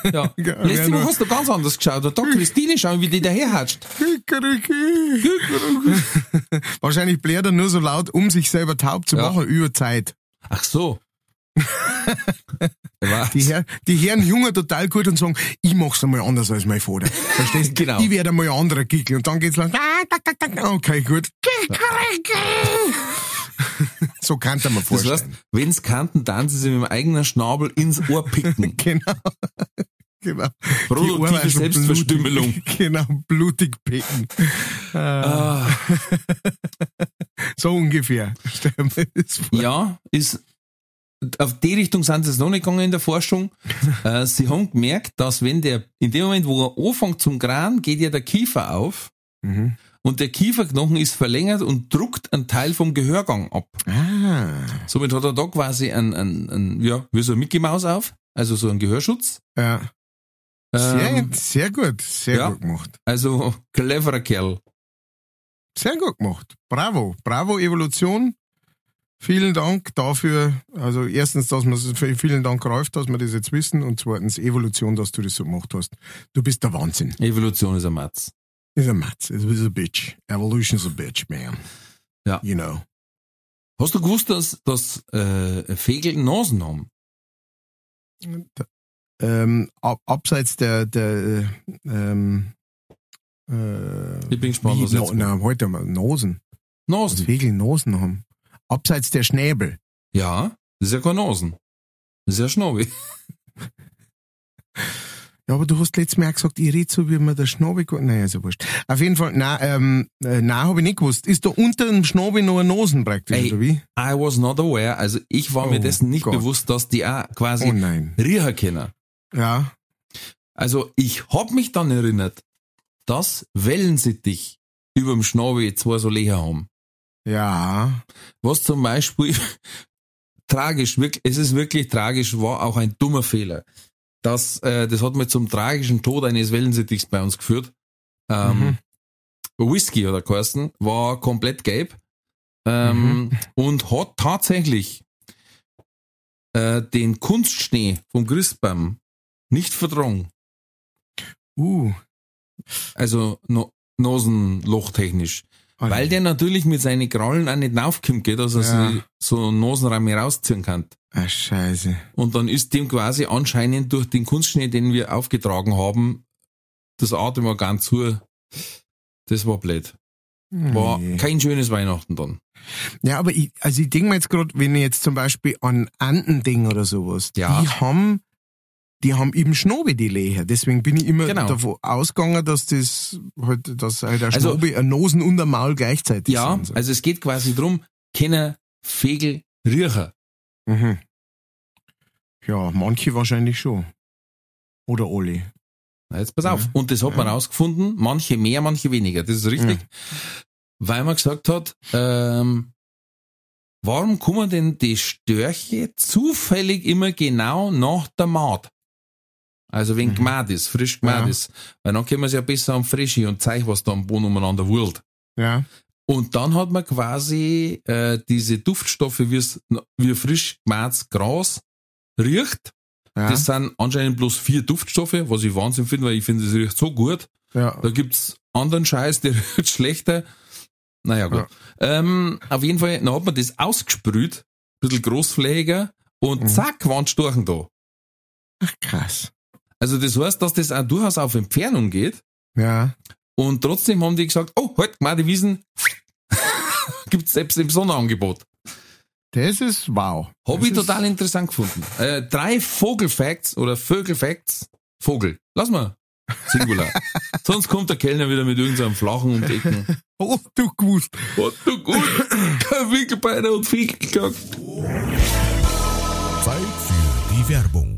ja.
Ja,
Letzte
genau.
Woche hast du ganz anders geschaut. Da Christine schauen, wie die daherhatscht.
wahrscheinlich bläht er nur so laut, um sich selber taub zu machen, über Zeit.
Ach so.
Die, Her die hören Jungen total gut und sagen, ich mach's einmal anders als mein Vater. Verstehst du?
Genau.
Ich werde einmal ein anderer Gickel. Und dann geht's los. Okay, gut. So kann man
Das
vorstellen.
heißt, wenn's kannten, dann sie sich mit dem eigenen Schnabel ins Ohr picken.
Genau. Genau.
Produktive Selbstverstümmelung.
Blutig, genau, blutig picken.
Ah,
So ungefähr. Das
ja, ist, auf die Richtung sind sie jetzt noch nicht gegangen in der Forschung. äh, sie haben gemerkt, dass wenn der, in dem Moment, wo er anfängt zum Kran, geht ja der Kiefer auf
Mhm.
und der Kieferknochen ist verlängert und druckt einen Teil vom Gehörgang ab.
Ah,
Somit hat er da quasi ein, ein, ein ja, wie so ein Mickey Maus auf, also so ein Gehörschutz.
ja. Sehr,
Ähm,
sehr gut, sehr
ja.
gut gemacht.
also cleverer Kerl.
Sehr gut gemacht. Bravo. Bravo, Evolution. Vielen Dank dafür. Also erstens, dass man vielen Dank, Ralf, dass wir das jetzt wissen. Und zweitens, Evolution, dass du das so gemacht hast. Du bist der Wahnsinn.
Evolution ist ein Matz.
Is a Matz. It was a bitch. Evolution's a bitch, man.
Ja.
You know.
Hast du gewusst, dass, dass äh, Vögel Nasen haben?
Ähm, ab, abseits der, der ähm, äh,
Ich bin gespannt, was jetzt
na, na, heute mal Nosen. Was
Nasen.
Vögel Nosen haben. Abseits der Schnäbel.
Ja, kein Nasen. Das ist ja
aber du hast letztes Mal auch gesagt, ich rede so, wie man der Schnabel... ge- Naja, ja wurscht. Auf jeden Fall, nein, ähm, äh, nein, habe ich nicht gewusst. Ist da unter dem Schnabel noch eine Nosen praktisch,
Ey.
oder wie?
I was not aware. Also ich war mir
Oh
dessen nicht
Gott.
bewusst, dass die auch quasi
Oh nein.
riechen können.
Ja.
Also ich hab mich dann erinnert, dass Wellensittich über dem Schnabel zwei so Löcher haben.
Ja.
Was zum Beispiel tragisch, wirklich, es ist wirklich tragisch, war auch ein dummer Fehler. Das, äh, das hat mir zum tragischen Tod eines Wellensittichs bei uns geführt. Ähm, Whisky oder Carsten war komplett gelb ähm, und hat tatsächlich äh, den Kunstschnee vom Christbaum nicht vertragen.
Uh.
Also no, Nasenlochtechnisch.
Alter.
Weil der natürlich mit seinen Krallen auch nicht raufkommt, gell, dass er
Ja.
so einen Nasenraum rausziehen kann.
Ah, scheiße.
Und dann ist dem quasi anscheinend durch den Kunstschnee, den wir aufgetragen haben, das Atemorgan zu. Das war blöd. War
Nee.
kein schönes Weihnachten dann.
Ja, aber ich, also ich denke mir jetzt gerade, wenn ich jetzt zum Beispiel an Enten denke oder sowas,
Ja.
die haben, die haben eben Schnobe, die Leher. Deswegen bin ich immer
Genau.
davon ausgegangen, dass das halt, dass halt der
Also-
ein Nosen und ein Maul gleichzeitig
Ja,
sind. so.
also es geht quasi drum, können Vögel riechen.
Mhm. Ja, manche wahrscheinlich schon. Oder alle.
Na, jetzt pass auf.
Ja.
Und das hat man
Ja.
rausgefunden, manche mehr, manche weniger. Das ist richtig. Weil man gesagt hat, ähm, warum kommen denn die Störche zufällig immer genau nach der Maat? Also wenn
Mhm.
gemacht ist, frisch gemacht
Ja.
ist. Weil dann können wir es ja besser am Frische und zeigen, was da am Boden umeinander wurlt.
Ja.
Und dann hat man quasi äh, diese Duftstoffe, wie es wie frisch gemahtes Gras riecht.
Ja.
Das sind anscheinend bloß vier Duftstoffe, was ich Wahnsinn finde, weil ich finde, es riecht so gut.
ja.
Da gibt's anderen Scheiß, der riecht schlechter. Naja, gut. Ähm, auf jeden Fall, dann hat man das ausgesprüht, bisschen großflächiger und
Mhm.
zack, waren Storchen da.
Ach, krass.
Also das heißt, dass das auch durchaus auf Entfernung geht
Ja.
und trotzdem haben die gesagt, oh, halt, mal die Wiesen, Gibt's selbst im Sonderangebot.
Das ist wow.
Hab
das
ich total interessant gefunden. Äh, drei Vogelfacts oder Vögelfacts. Vogel. Lass mal. Singular. Sonst kommt der Kellner wieder mit irgendeinem flachen die Ecken.
Oh, du gewusst.
Hat du gut. Kein Winkelbeiner und Fiegel gesagt.
Zeit für die Werbung.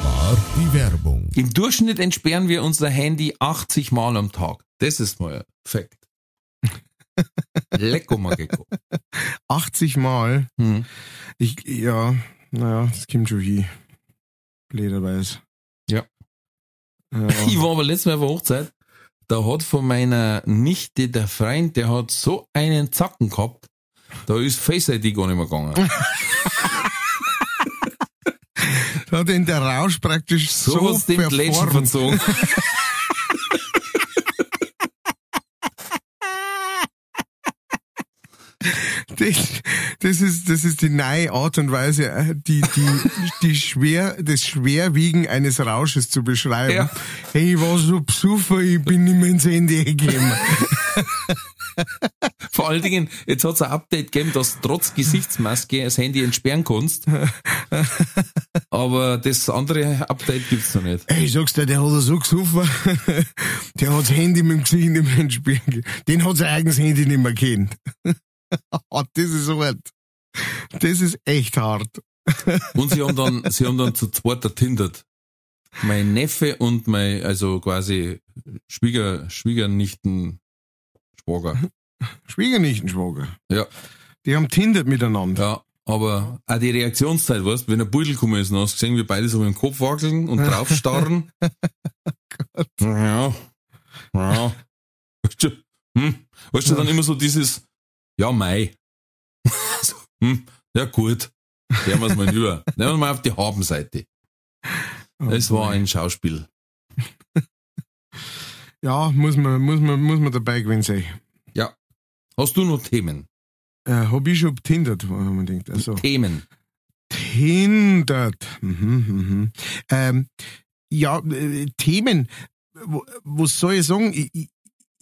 die Werbung.
Im Durchschnitt entsperren wir unser Handy 80 Mal am Tag. Das ist mal Fakt. Lecko Mageko.
80 Mal.
Hm.
Ich, ja, naja, das kommt schon hin. Blöderweise.
Ja.
Ja.
Ich war aber letztes Mal auf der Hochzeit. Da hat von meiner Nichte der Freund, der hat so einen Zacken gehabt, da ist Face ID gar nicht mehr gegangen.
Da hat ihn der Rausch praktisch so,
So was dem Lädchen verzogen.
Das, das ist, das ist die neue Art und Weise, äh, die, die, die schwer, das Schwerwiegen eines Rausches zu beschreiben.
Ja.
Hey, ich war so besoffen, ich bin nicht mehr ins Handy gegeben.
Vor allen Dingen, jetzt hat es ein Update gegeben, dass trotz Gesichtsmaske das Handy entsperren kannst. Aber das andere Update gibt's noch nicht.
Hey, ich sag's dir, der hat so gesoffen, der hat das Handy mit dem Gesicht nicht mehr gegeben. Den hat sein eigenes Handy nicht mehr kennt. das ist hart. Das ist echt hart.
Und sie haben dann, sie haben dann zu zweit ertindert. Mein Neffe und mein, also quasi Schwieger, Schwiegernichten, Schwager.
Schwiegernichtenschwager.
Ja,
Die haben tindert miteinander.
ja. Aber auch die Reaktionszeit, weißt wenn ein Beutel gekommen ist, dann hast du gesehen, wie beide so mit dem Kopf wackeln und draufstarren. ja. Ja. Weißt du, hm? weißt du, dann immer so dieses, ja, Mai. so, hm, ja, gut. Nehmen wir es mal über. Nehmen wir mal auf die Habenseite. Es war ein Schauspiel.
Ja, muss man, muss man, muss man dabei gewesen sein.
Hast du noch Themen?
Äh, hab ich schon tindert, man denkt. Also,
Themen.
tindert. Mhm, mhm. Ähm, ja, äh, Themen. Wo- Was soll ich sagen? Ich, ich,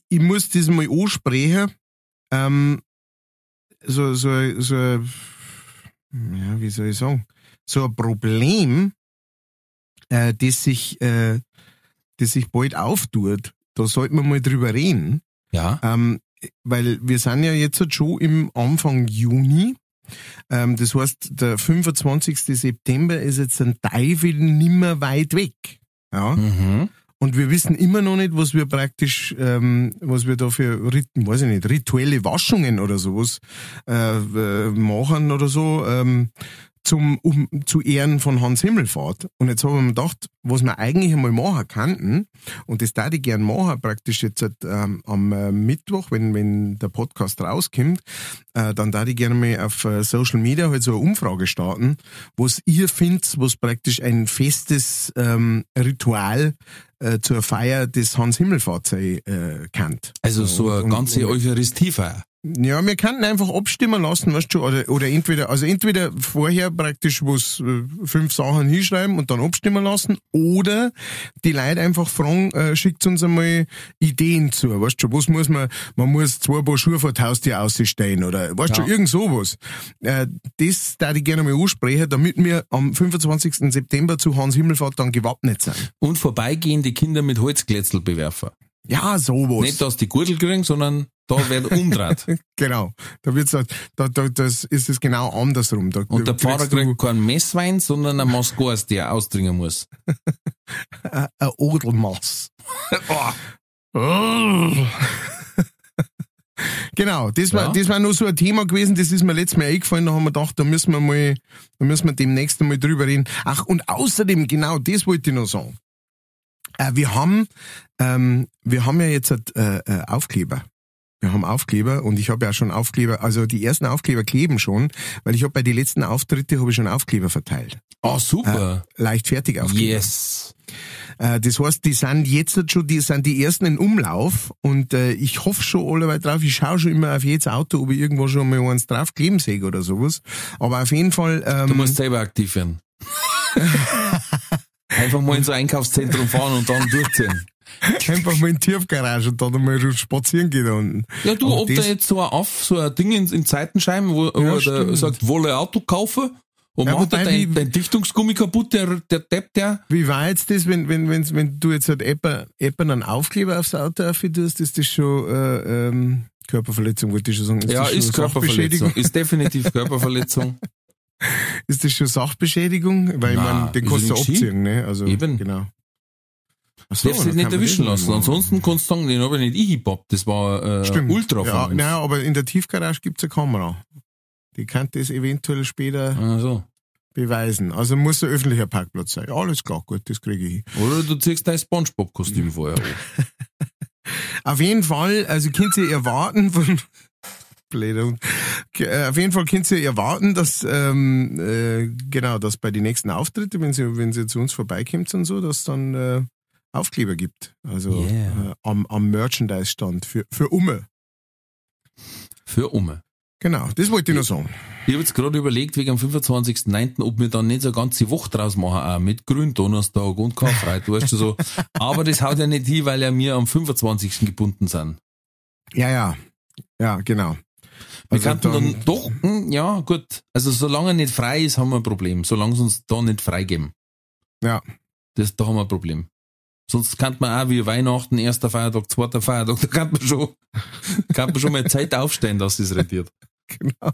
ich muss das mal ansprechen. Ähm, so, so, so, ja, wie soll ich sagen? So ein Problem, äh, das sich, äh, das sich bald auftut. Da sollten wir mal drüber reden.
Ja.
Ähm, weil wir sind ja jetzt halt schon im Anfang Juni. Ähm, das heißt, der 25. September ist jetzt ein Teufel nimmer weit weg. Ja.
Mhm.
Und wir wissen immer noch nicht, was wir praktisch, ähm, was wir da für Riten, weiß ich nicht, rituelle Waschungen oder sowas äh, äh, machen oder so, ähm, zum, um, zu Ehren von Hans Himmelfahrt. Und jetzt haben wir mir gedacht, was wir eigentlich einmal machen könnten, und das da ich gern machen, praktisch jetzt ähm, am äh, Mittwoch, wenn, wenn der Podcast rauskommt, äh, dann da ich gerne mal auf äh, Social Media halt so eine Umfrage starten, was ihr findet, was praktisch ein festes ähm, Ritual äh, zur Feier des Hans Himmelfahrt sein äh, kennt.
Also so eine ganze Eucharistiefeier.
Ja, wir könnten einfach abstimmen lassen, weißt du, oder, oder entweder, also entweder vorher praktisch was, äh, fünf Sachen hinschreiben und dann abstimmen lassen, oder die Leute einfach fragen, äh, schickt uns einmal Ideen zu, weißt du, was muss man, man muss zwei Paar Schuhe vor die Haustür ausstellen, oder, weißt du,
Ja.
irgend sowas. Äh, das da ich gerne mal ansprechen, damit wir am 25. September zu Hans Himmelfahrt dann gewappnet sind.
Und vorbeigehende Kinder mit Holzglätzel bewerfen.
Ja, sowas.
Nicht, dass die Gürtel kriegen, sondern da wird umdreht.
Genau. Da wird's, halt- da, da, das ist es genau andersrum. Da,
Und der Pfarrer kriegt keinen Messwein, sondern ein Maskors, der er ausdringen muss.
ein Odelmaß. genau, das war,
Ja.
das war nur so ein Thema gewesen, das ist mir letztes Mal eingefallen, da haben wir gedacht, da müssen wir mal, da müssen wir demnächst einmal drüber reden. Ach, und außerdem, genau, das wollte ich noch sagen. Äh, wir haben, ähm, wir haben ja jetzt äh, äh, Aufkleber. Wir haben Aufkleber und ich habe ja schon Aufkleber, also die ersten Aufkleber kleben schon, weil ich habe bei den letzten Auftritte habe ich schon Aufkleber verteilt.
Ah, super.
Äh, leichtfertig Aufkleber.
yes.
Äh, das heißt, die sind jetzt schon, die sind die ersten in Umlauf und äh, ich hoffe schon alle weit drauf. Ich schaue schon immer auf jedes Auto, ob ich irgendwo schon mal eins drauf kleben sehe oder sowas. Aber auf jeden Fall. Ähm,
Du musst selber aktiv werden. Einfach mal in so ein Einkaufszentrum fahren und dann durchziehen.
einfach mal in die Tiefgarage und dann mal spazieren gehen unten.
Ja, du,
Aber
ob da jetzt so ein auf, so ein Ding in, in Seitenscheiben, wo, wo der sagt, wolle Auto kaufen und
Ja,
macht dein, dein Dichtungsgummi kaputt, der, der Depp, der.
Wie war jetzt das, wenn, wenn, wenn, wenn du jetzt halt Apple, Apple einen Aufkleber aufs Auto auftust, ist das schon äh, ähm, Körperverletzung, wollte ich schon sagen. Ist
ja, ist Körperverletzung. Ist definitiv Körperverletzung.
Ist das schon Sachbeschädigung? Weil ich
Nein,
meine, den
sie.
abziehen, ne? Also,
Eben.
Genau. So,
Darfst
dann
nicht erwischen lassen. Ansonsten kannst du sagen, den habe ich nicht ich Hip-Hop. Das war äh,
Stimmt.
Ultra
ja. Nein, aber in der Tiefgarage gibt's eine Kamera. Die kann das eventuell später
Ah, so.
beweisen. Also muss ein öffentlicher Parkplatz sein. Ja, alles klar, gut, das kriege ich.
Oder du ziehst dein Spongebob-Kostüm vorher.
Auf jeden Fall, also könnt ihr erwarten von Blöder Hund. Äh, Auf jeden Fall könnt ihr erwarten, dass ähm, äh, genau, dass bei den nächsten Auftritte, wenn sie wenn sie zu uns vorbeikommt und so, dass dann äh, Aufkleber gibt. Also
Yeah.
äh, am, am Merchandise-Stand für für Umme.
Für Umme.
Genau, das wollte ich noch sagen.
Ich habe jetzt gerade überlegt, wegen am 25.09., ob wir dann nicht so eine ganze Woche draus machen, auch mit Gründonnerstag und Karfreitag, weißt du so. Aber das haut ja nicht hin, weil ja wir am 25. gebunden sind.
Ja, ja, ja, genau.
Wir
Also
könnten dann, doch, hm, ja, gut. Also solange er nicht frei ist, haben wir ein Problem. Solange sie uns da nicht freigeben.
Ja.
Das, da haben wir ein Problem. Sonst kann man auch wie Weihnachten, erster Feiertag, zweiter Feiertag, da kann man schon, kann man schon mal Zeit aufstehen, dass es rentiert.
Genau.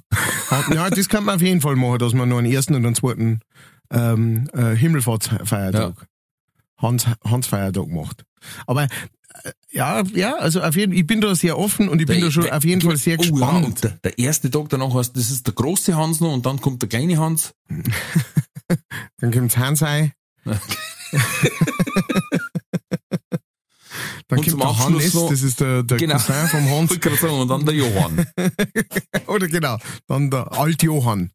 Ja, das kann man auf jeden Fall machen, dass man noch einen ersten und einen zweiten ähm, äh, Himmelfahrtsfeiertag, Hans, Hans Feiertag macht. Aber äh, ja, ja, also auf jeden ich bin da sehr offen und ich bin da schon auf jeden Fall sehr
Oh ja,
gespannt.
und der, der erste Tag danach heißt, das ist der große Hans noch und dann kommt der kleine Hans.
Dann kommt's Hansei. Dann
Und zum
kommt der
Abschluss
Hannes,
noch-
das ist der, der
Genau.
Cousin vom Hans.
und dann der Johann.
Oder genau, dann der Alt-Johann.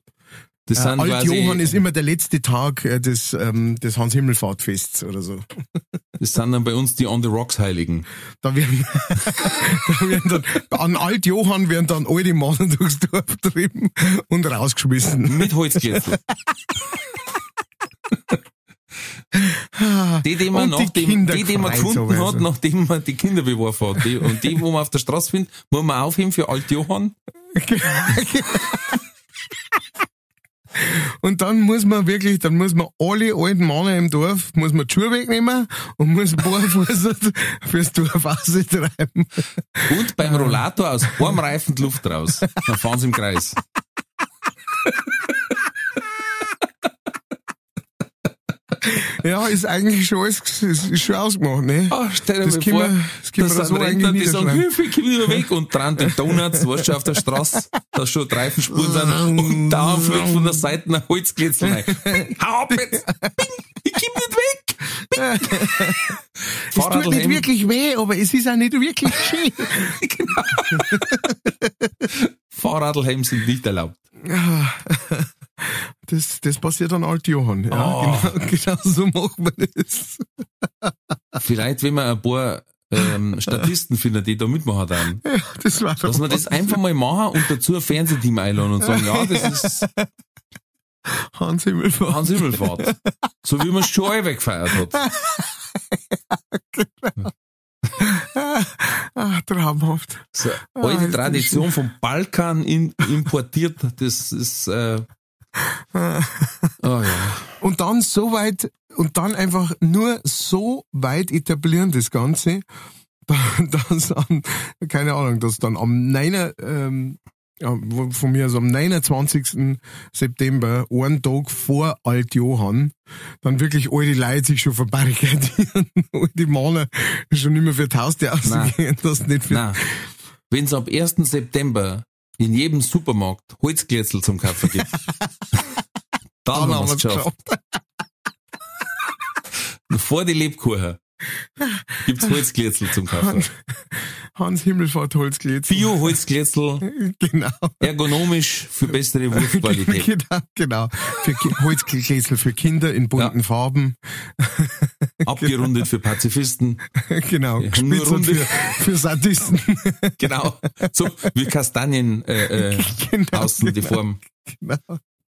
Das
Äh, Alt-Johann ist immer der letzte Tag äh, des, ähm, des Hans-Himmelfahrt-Fests oder so.
das sind dann bei uns die On the Rocks Heiligen.
Da werden, da werden dann, an Alt-Johann werden dann alte Männer durchs Dorf getrieben und rausgeschmissen.
Mit Holzkessel. Die, die man,
Und die
nachdem, die, die man gefunden
also.
hat, nachdem man die Kinder beworfen hat. Die, und die, wo man auf der Straße findet, muss man aufheben für Alt Johann.
Und dann muss man wirklich, dann muss man alle alten Männer im Dorf, muss man die Schuhe wegnehmen und muss ein paar Fuß fürs Dorf austreiben.
Und beim Rollator aus einem Reifen die Luft raus. Dann fahren sie im Kreis.
Ja, ist eigentlich schon alles, ist, schon ausgemacht, ne?
Ah, stell dir
Das
mal vor,
wir- das können wir so
Rentner, die sagen. Hilfe, komm wieder weg und dran den Donuts, weißt du, auf der Straße, dass schon Reifenspuren sind und da fliegt von der Seite ein Holzkitzel rein. Hau ab jetzt! Bing, ich komm nicht weg!
Es tut nicht wirklich weh, aber es ist auch nicht wirklich schön.
Fahrradhelm sind nicht erlaubt.
Das, das passiert an Alt Johann. Ja,
Oh.
genau, genau so macht man das.
Vielleicht, wenn man ein paar ähm, Statisten findet, die da mitmachen dann.
Ja, das war
Dass wir das einfach mal machen und dazu ein Fernsehteam einladen und sagen, ja, das ist
Hans Himmelfahrt.
Hans Himmelfahrt. So wie man es schon alle weggefeiert hat.
Ah, traumhaft.
So,
Ah,
alte
das
Tradition vom Balkan in, importiert, das ist, äh, oh ja.
Und dann so weit, und dann einfach nur so weit etablieren das Ganze, dass an, keine Ahnung, dass dann am 9. Ähm, von mir, also am 29. September, einen Tag vor Alt Johann, dann wirklich all die Leute sich schon verbarrikadieren, all die Männer schon nicht mehr für die Haustür ausgehen, dass nicht für,
Nein. Wenn es ab 1. September in jedem Supermarkt Holzglätzel zum Kaffee gibt, dann, haben wir es geschafft. Vor die Lebkuchen. Gibt's Holzglätzel zum Kaufen.
Hans Himmelfahrt Holzglätzel.
Bio-Holzglätzel,
Genau.
ergonomisch für bessere Wurfqualität.
genau, genau. Für Ki Holzgläsel für Kinder in bunten Farben.
Abgerundet für Pazifisten.
genau.
Ja,
Gespitzelt für, für Sadisten.
Genau. So wie Kastanien äh, äh,
genau.
außen die Form.
genau.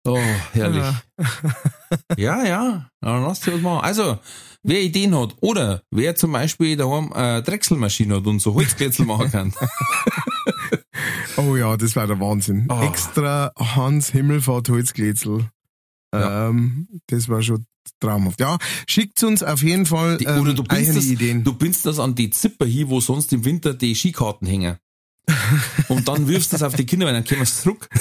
Oh, herrlich. Ja, ja. Dann lass dir was machen. Also, wer Ideen hat oder wer zum Beispiel daheim eine Drechselmaschine hat und so Holzglätzel machen kann.
Oh ja, das war der Wahnsinn.
Oh.
Extra Hans Himmelfahrt Holzglätzel.
Ja.
Ähm, das war schon traumhaft. Ja, schickt uns auf jeden Fall
Die,
ähm,
oder du bindst,
eigene
das,
Ideen.
du bindst das an die Zipper hin, wo sonst im Winter die Skikarten hängen. Und dann wirfst du das auf die Kinder, weil dann kommen sie zurück.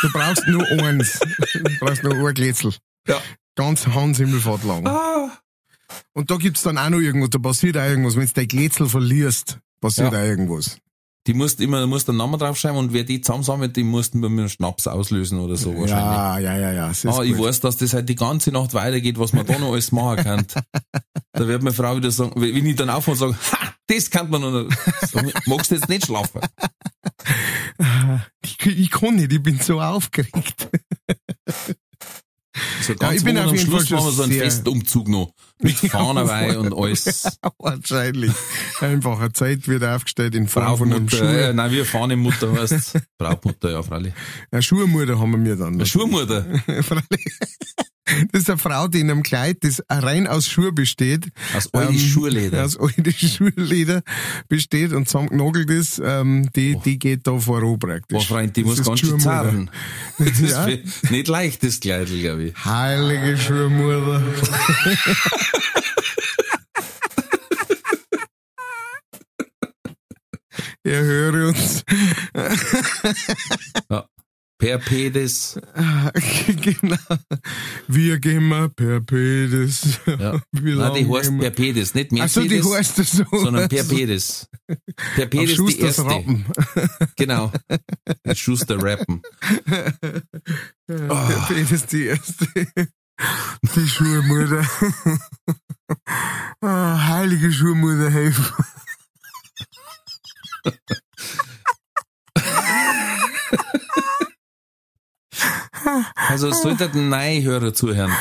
Du brauchst nur eins. Du brauchst nur ein Glätzel.
Ja.
Ganz Hans Himmelfahrt lang.
Ah.
Und da gibt's dann auch noch irgendwas, da passiert auch irgendwas. Wenn du dein Glätzel verlierst, passiert
Ja.
auch irgendwas.
Die musst immer, musst einen Namen draufschreiben und wer die zusammensammelt, die musst du mit einem Schnaps auslösen oder so wahrscheinlich.
Ja, ja, ja, ja.
Ah, ich
gut.
weiß, dass das halt die ganze Nacht weitergeht, was man da noch alles machen kann. Da wird meine Frau wieder sagen, wenn ich dann aufmache und sage, ha, das kann man noch. Sag, Magst du jetzt nicht schlafen?
Ich, ich kann nicht, ich bin so aufgeregt.
So
Ja, ich bin auf
am
jeden
Schluss
Fall
machen wir so einen
sehr-
Festumzug noch. Mit Fahnerweih und alles.
Wahrscheinlich. Einfach eine Zeit wird aufgestellt in Form von einem
Brautmutter, äh,
Schuh.
nein, wir Fahnemutter heißt Brautmutter, ja, freilich.
Eine Schurmutter haben wir dann.
Eine Schurmutter.
Freilich. Das ist eine Frau, die in einem Kleid, das rein aus Schuhe besteht.
Aus alten
Ähm,
Schurleder.
Aus alten Schurleder besteht und zusammengenagelt ist, ähm, die, die geht da voran praktisch.
Oh, Freund, die
Das
muss
ist
ganz schön zerren. Das ist
Ja.
für- nicht leicht, das Kleidel, glaube ich.
Heilige Schurmutter. Er höre uns.
Per Pedis.
genau. Wir gehen mal per Pedis.
Ja. Nein, die heißt? Per Pedis, nicht
Ach so, die heißt das so.
sondern Per Pedis. Per
Auf
Pedis die erste.
Rappen.
Genau. Schuster rappen.
Per Pedis die erste. Die Schurmutter. Ah, heilige Schurmutter helfen.
Also es sollte ein Neihörer zuhören.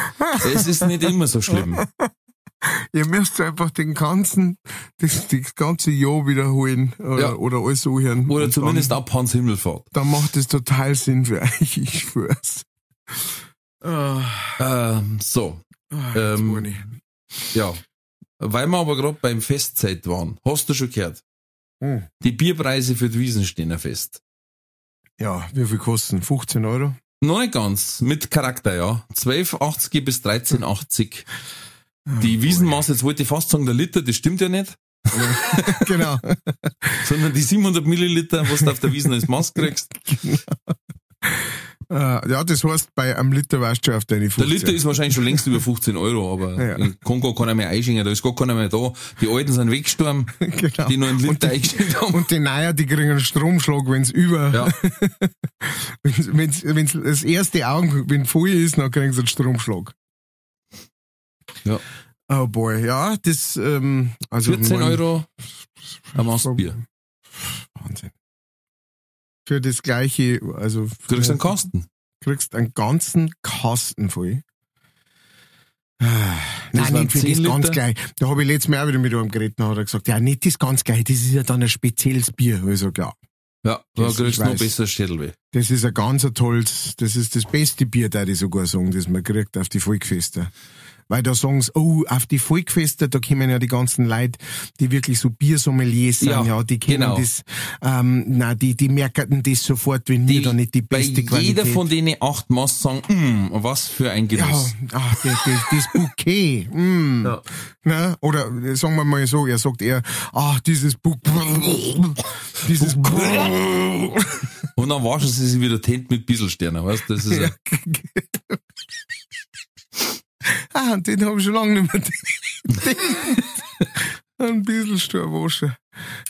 Es ist nicht immer so schlimm.
Ihr müsst einfach den ganzen, das, das ganze Jahr wiederholen oder,
Ja.
oder alles so hören.
Oder
Und
zumindest
dann,
ab Hans Himmelfahrt.
dann macht es total Sinn für euch, ich schwör's. Ah,
Ähm, so,
ah, jetzt
Ähm, ja. Weil wir aber gerade beim Festzeit waren, hast du schon gehört?
Hm.
Die Bierpreise für die Wiesen stehen ja fest.
Ja, wie viel kosten? 15 Euro?
Noch nicht ganz, mit Charakter, ja. 12,80 bis 13,80. Die Wiesenmaß, jetzt wollte ich fast sagen, der Liter, das stimmt ja nicht,
genau.
sondern die 700 Milliliter, was du auf der Wiesen als Maß kriegst.
Äh, ja, das heißt, bei einem Liter weißt du schon auf deine
Der
15.
Liter ist wahrscheinlich schon längst über 15 Euro, aber
Ja.
in Kongo kann er mehr einschenken, da ist gar keiner mehr da. Die Alten sind weggestorben,
genau.
die nur einen Liter eingeschenkt haben.
und die Neuer, die kriegen einen Stromschlag, wenn's über,
Ja,
wenn's, wenn's, das erste Augen, wenn voll ist, dann kriegen sie einen Stromschlag.
Ja.
Oh boy, ja, das, ähm, also.
14
mein-
Euro ein Bier.
Wahnsinn. Für das gleiche, also.
Du kriegst einen Kasten.
kriegst einen ganzen Kasten voll. Ah, Nein,
waren
nicht für
10
das ganz
Liter?
gleich. Da habe ich letztes Mal auch wieder mit einem geredet, da hat er gesagt, ja, nicht das ganz gleich, das ist ja dann ein spezielles Bier. Ich sag, ja,
Ja, da
Das-
kriegst du noch besser Schädelweh.
das ist ein ganz tolles, das ist das beste Bier, da ich sogar sagen, das man kriegt auf die Volkfeste. Weil da sagen sie, oh, auf die Volkfeste, da kommen ja die ganzen Leute, die wirklich so Biersommeliers sind,
Ja,
ja, die kennen
genau.
das, ähm, na, die, die merken das sofort, wenn wir da nicht die
bei
beste Qualität.
jeder von denen acht Maß sagen, mm, was für ein
Ja,
Genuss.
ach, das, das, das Bouquet. Mm.
Ja.
Ne? Oder sagen wir mal so, er sagt eher, ach, dieses Bouquet. Dieses
Und dann waschen sie sich wieder die Hände mit Bisselsternen, weißt du? Das ist
ja. Ah, den habe ich schon lange nicht mehr. Ein bisschen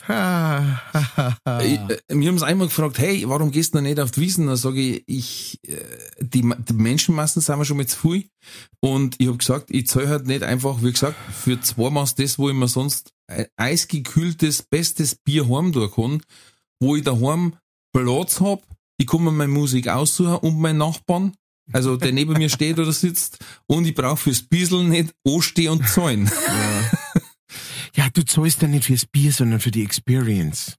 ha, ha.
Ich, äh, wir haben einmal gefragt, hey, warum gehst du noch nicht auf die Wiesen? Da sage ich, ich äh, die, die Menschenmassen sind wir schon mit zu viel. Und ich habe gesagt, ich zahle halt nicht einfach, wie gesagt, für zwei Maß das, wo ich mir sonst ein eisgekühltes, bestes Bier heim tun kann, wo ich daheim Platz hab, ich kann mir meine Musik aussuchen und meinen Nachbarn, also der neben mir steht oder sitzt, und ich brauche fürs Bissel nicht anstehen und zahlen.
Ja, du zahlst ja nicht fürs Bier, sondern für die Experience.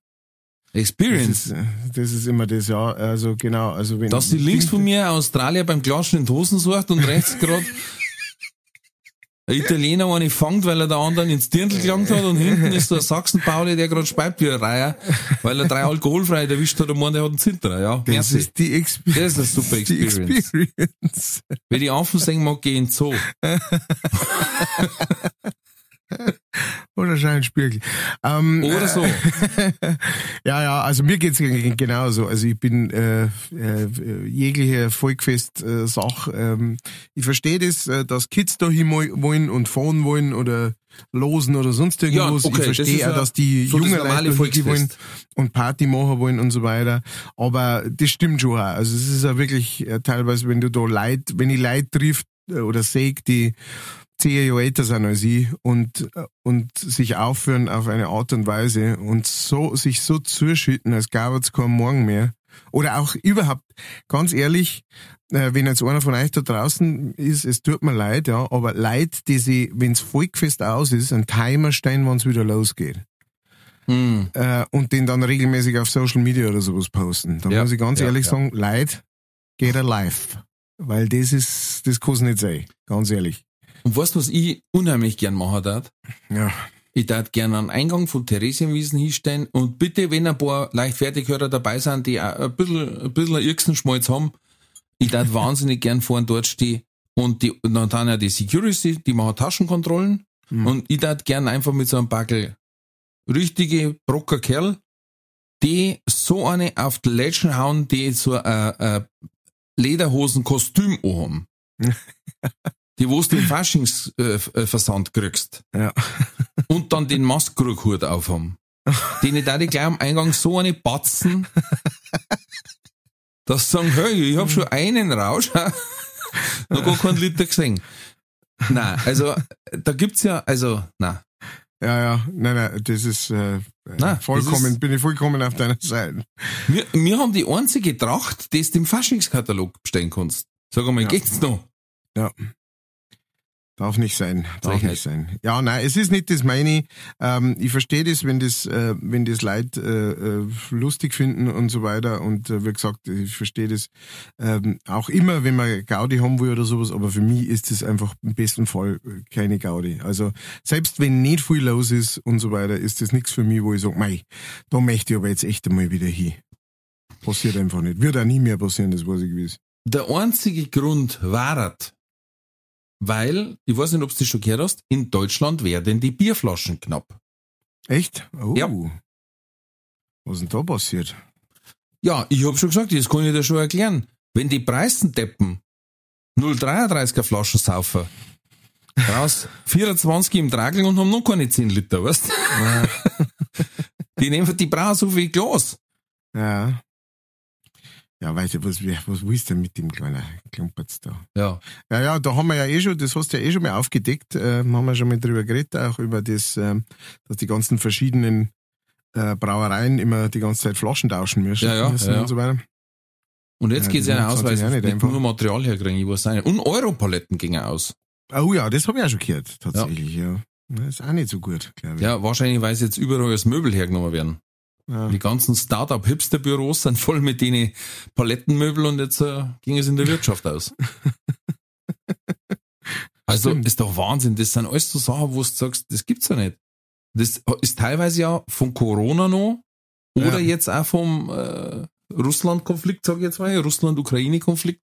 Das
Experience.
ist, äh, das ist immer das, ja. Also genau, also wenn
Dass die links von mir Australier beim Klatschen in Hosen sucht und rechts gerade ein Italiener eine fangt, weil er der anderen ins Dirndl gelangt hat und hinten ist ein Sachsen-Pauli, der gerade speibt wie ein Reiher, weil er drei alkoholfrei erwischt hat und meint, der hat einen Zinterer, ja.
das
Merci.
ist die Experience.
Das ist eine super
Die
Experience.
Experience.
Wenn ich Affen sehen mag, geh in
Oder Scheinspiegel. Ähm,
Oder so.
ja, ja, also mir geht's genauso. Also ich bin äh, äh, jegliche Volkfest-Sach. ähm, ich verstehe das, äh, dass Kids da hin wollen und fahren wollen oder losen oder sonst irgendwas.
okay,
ich
das
verstehe auch,
ja
dass die
so das
jungen Leute hingehen wollen
Volksfest.
und Party machen wollen und so weiter. Aber das stimmt schon auch. Also es ist ja wirklich äh, teilweise, wenn du da Leid, wenn ich Leid trifft äh, oder sehe, die älter sind als ich und, und sich aufführen auf eine Art und Weise und so, sich so zuschütten, als gab es keinen Morgen mehr. Oder auch überhaupt, ganz ehrlich, äh, wenn jetzt einer von euch da draußen ist, es tut mir leid, ja, aber Leid, die sie, wenn's Volkfest aus ist, einen Timer stellen, wann's wieder losgeht
Hm.
äh, und den dann regelmäßig auf Social Media oder sowas posten. Da
Ja,
muss ich ganz
ja,
ehrlich
ja.
sagen, Leid, geht er live. Weil das ist, das kann's nicht sein. Ganz ehrlich.
Und weißt du, was ich unheimlich gern machen darf?
Ja.
Ich darf gerne einen Eingang von Theresienwiesen hinstellen und bitte, wenn ein paar Leichtfertighörer dabei sind, die auch ein bisschen, ein bisschen Irksenschmalz haben, ich darf wahnsinnig gern vorn dort stehen und die, und dann haben ja die Security, die machen Taschenkontrollen
Mhm.
und ich darf gern einfach mit so einem Backel richtige Brocker Kerl, die so eine auf die Lätschen hauen, die so ein, ein Lederhosen-Kostüm anhaben. die wo du den Faschingsversand äh, Versand kriegst
Ja.
und dann den Maskrug-Hut aufhaben. Den da die gleich am Eingang so eine Batzen, dass sie sagen, hey, ich hab schon einen Rausch, noch gar keinen Liter gesehen. Nein, also da gibt's ja, also, nein.
Ja, ja, nein, nein, das ist äh,
Nein,
vollkommen,
das ist-
bin ich vollkommen auf deiner Seite.
Wir, wir haben die einzige Tracht, die du im Faschingskatalog bestellen kannst. Sag einmal,
Ja.
geht's noch?
Ja. Darf nicht sein, darf
Frechheit.
nicht sein. Ja, nein, es ist nicht das meine. Ähm, ich verstehe das, wenn das, äh, wenn das Leute äh, äh, lustig finden und so weiter. Und äh, wie gesagt, ich verstehe das ähm, auch immer, wenn man Gaudi haben will oder sowas. Aber für mich ist das einfach im besten Fall keine Gaudi. Also selbst wenn nicht viel los ist und so weiter, ist das nichts für mich, wo ich sage, mei, da möchte ich aber jetzt echt einmal wieder hin. Passiert einfach nicht. Wird auch nie mehr passieren, das weiß ich gewiss.
Der einzige Grund war, weil, ich weiß nicht, ob du das schon gehört hast, in Deutschland werden die Bierflaschen knapp.
Echt? Oh.
Ja.
Was ist denn da passiert?
Ja, ich hab schon gesagt, das kann ich dir schon erklären. Wenn die Preisendeppen 0,33er Flaschen saufen, raus 24 im Tragel und haben noch keine 10 Liter, weißt du? Die nehmen, die brauchen so viel Glas.
Ja. Ja, weißt du, was, was willst du denn mit dem kleinen Klumpertz da?
Ja.
Ja, ja, da haben wir ja eh schon, das hast du ja eh schon mal aufgedeckt, äh, haben wir schon mal drüber geredet, auch über das, ähm, dass die ganzen verschiedenen äh, Brauereien immer die ganze Zeit Flaschen tauschen müssen,
Ja, ja,
müssen
ja, ja.
und so weiter.
Und jetzt
Ja,
geht's
das
ja aus, weil
einfach.
nur Material herkriegen, ich weiß nicht. Und Europaletten gingen aus.
Oh ja, das habe ich auch schon gehört, tatsächlich, ja. Das ist auch nicht so gut, glaube ich.
Ja, wahrscheinlich, weil sie jetzt überall als Möbel hergenommen werden.
Ja.
Die ganzen Start-up-Hipster-Büros sind voll mit denen Palettenmöbel und jetzt äh, ging es in der Wirtschaft aus. Also
Stimmt.
ist doch Wahnsinn. Das sind alles so Sachen, wo du sagst, das gibt's ja nicht. Das ist teilweise ja von Corona noch oder
Ja.
jetzt auch vom äh, Russland-Konflikt, sage ich jetzt mal, Russland-Ukraine-Konflikt.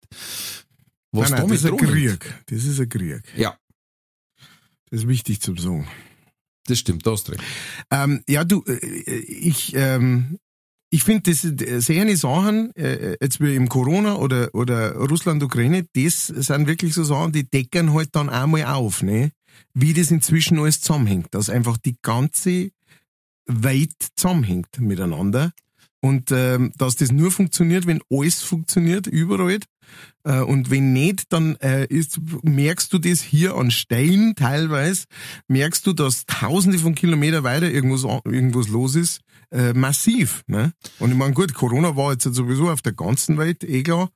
Was
nein, nein,
damit
das ist ein. Krieg. Das ist ein Krieg.
Ja,
Das ist wichtig zum sagen.
Das stimmt, da hast recht.
Ähm, ja, du, äh, ich, ähm, ich finde, das äh, sehr Sachen, äh, jetzt wie im Corona oder, oder Russland, Ukraine, das sind wirklich so Sachen, die deckern halt dann einmal auf, ne? wie das inzwischen alles zusammenhängt. Dass einfach die ganze Welt zusammenhängt miteinander. Und ähm, dass das nur funktioniert, wenn alles funktioniert, überall. Äh, und wenn nicht, dann äh, ist, merkst du das hier an Stein teilweise, merkst du, dass tausende von Kilometer weiter irgendwas, irgendwas los ist, äh, massiv. Ne? Und ich meine, gut, Corona war jetzt sowieso auf der ganzen Welt, eh klar.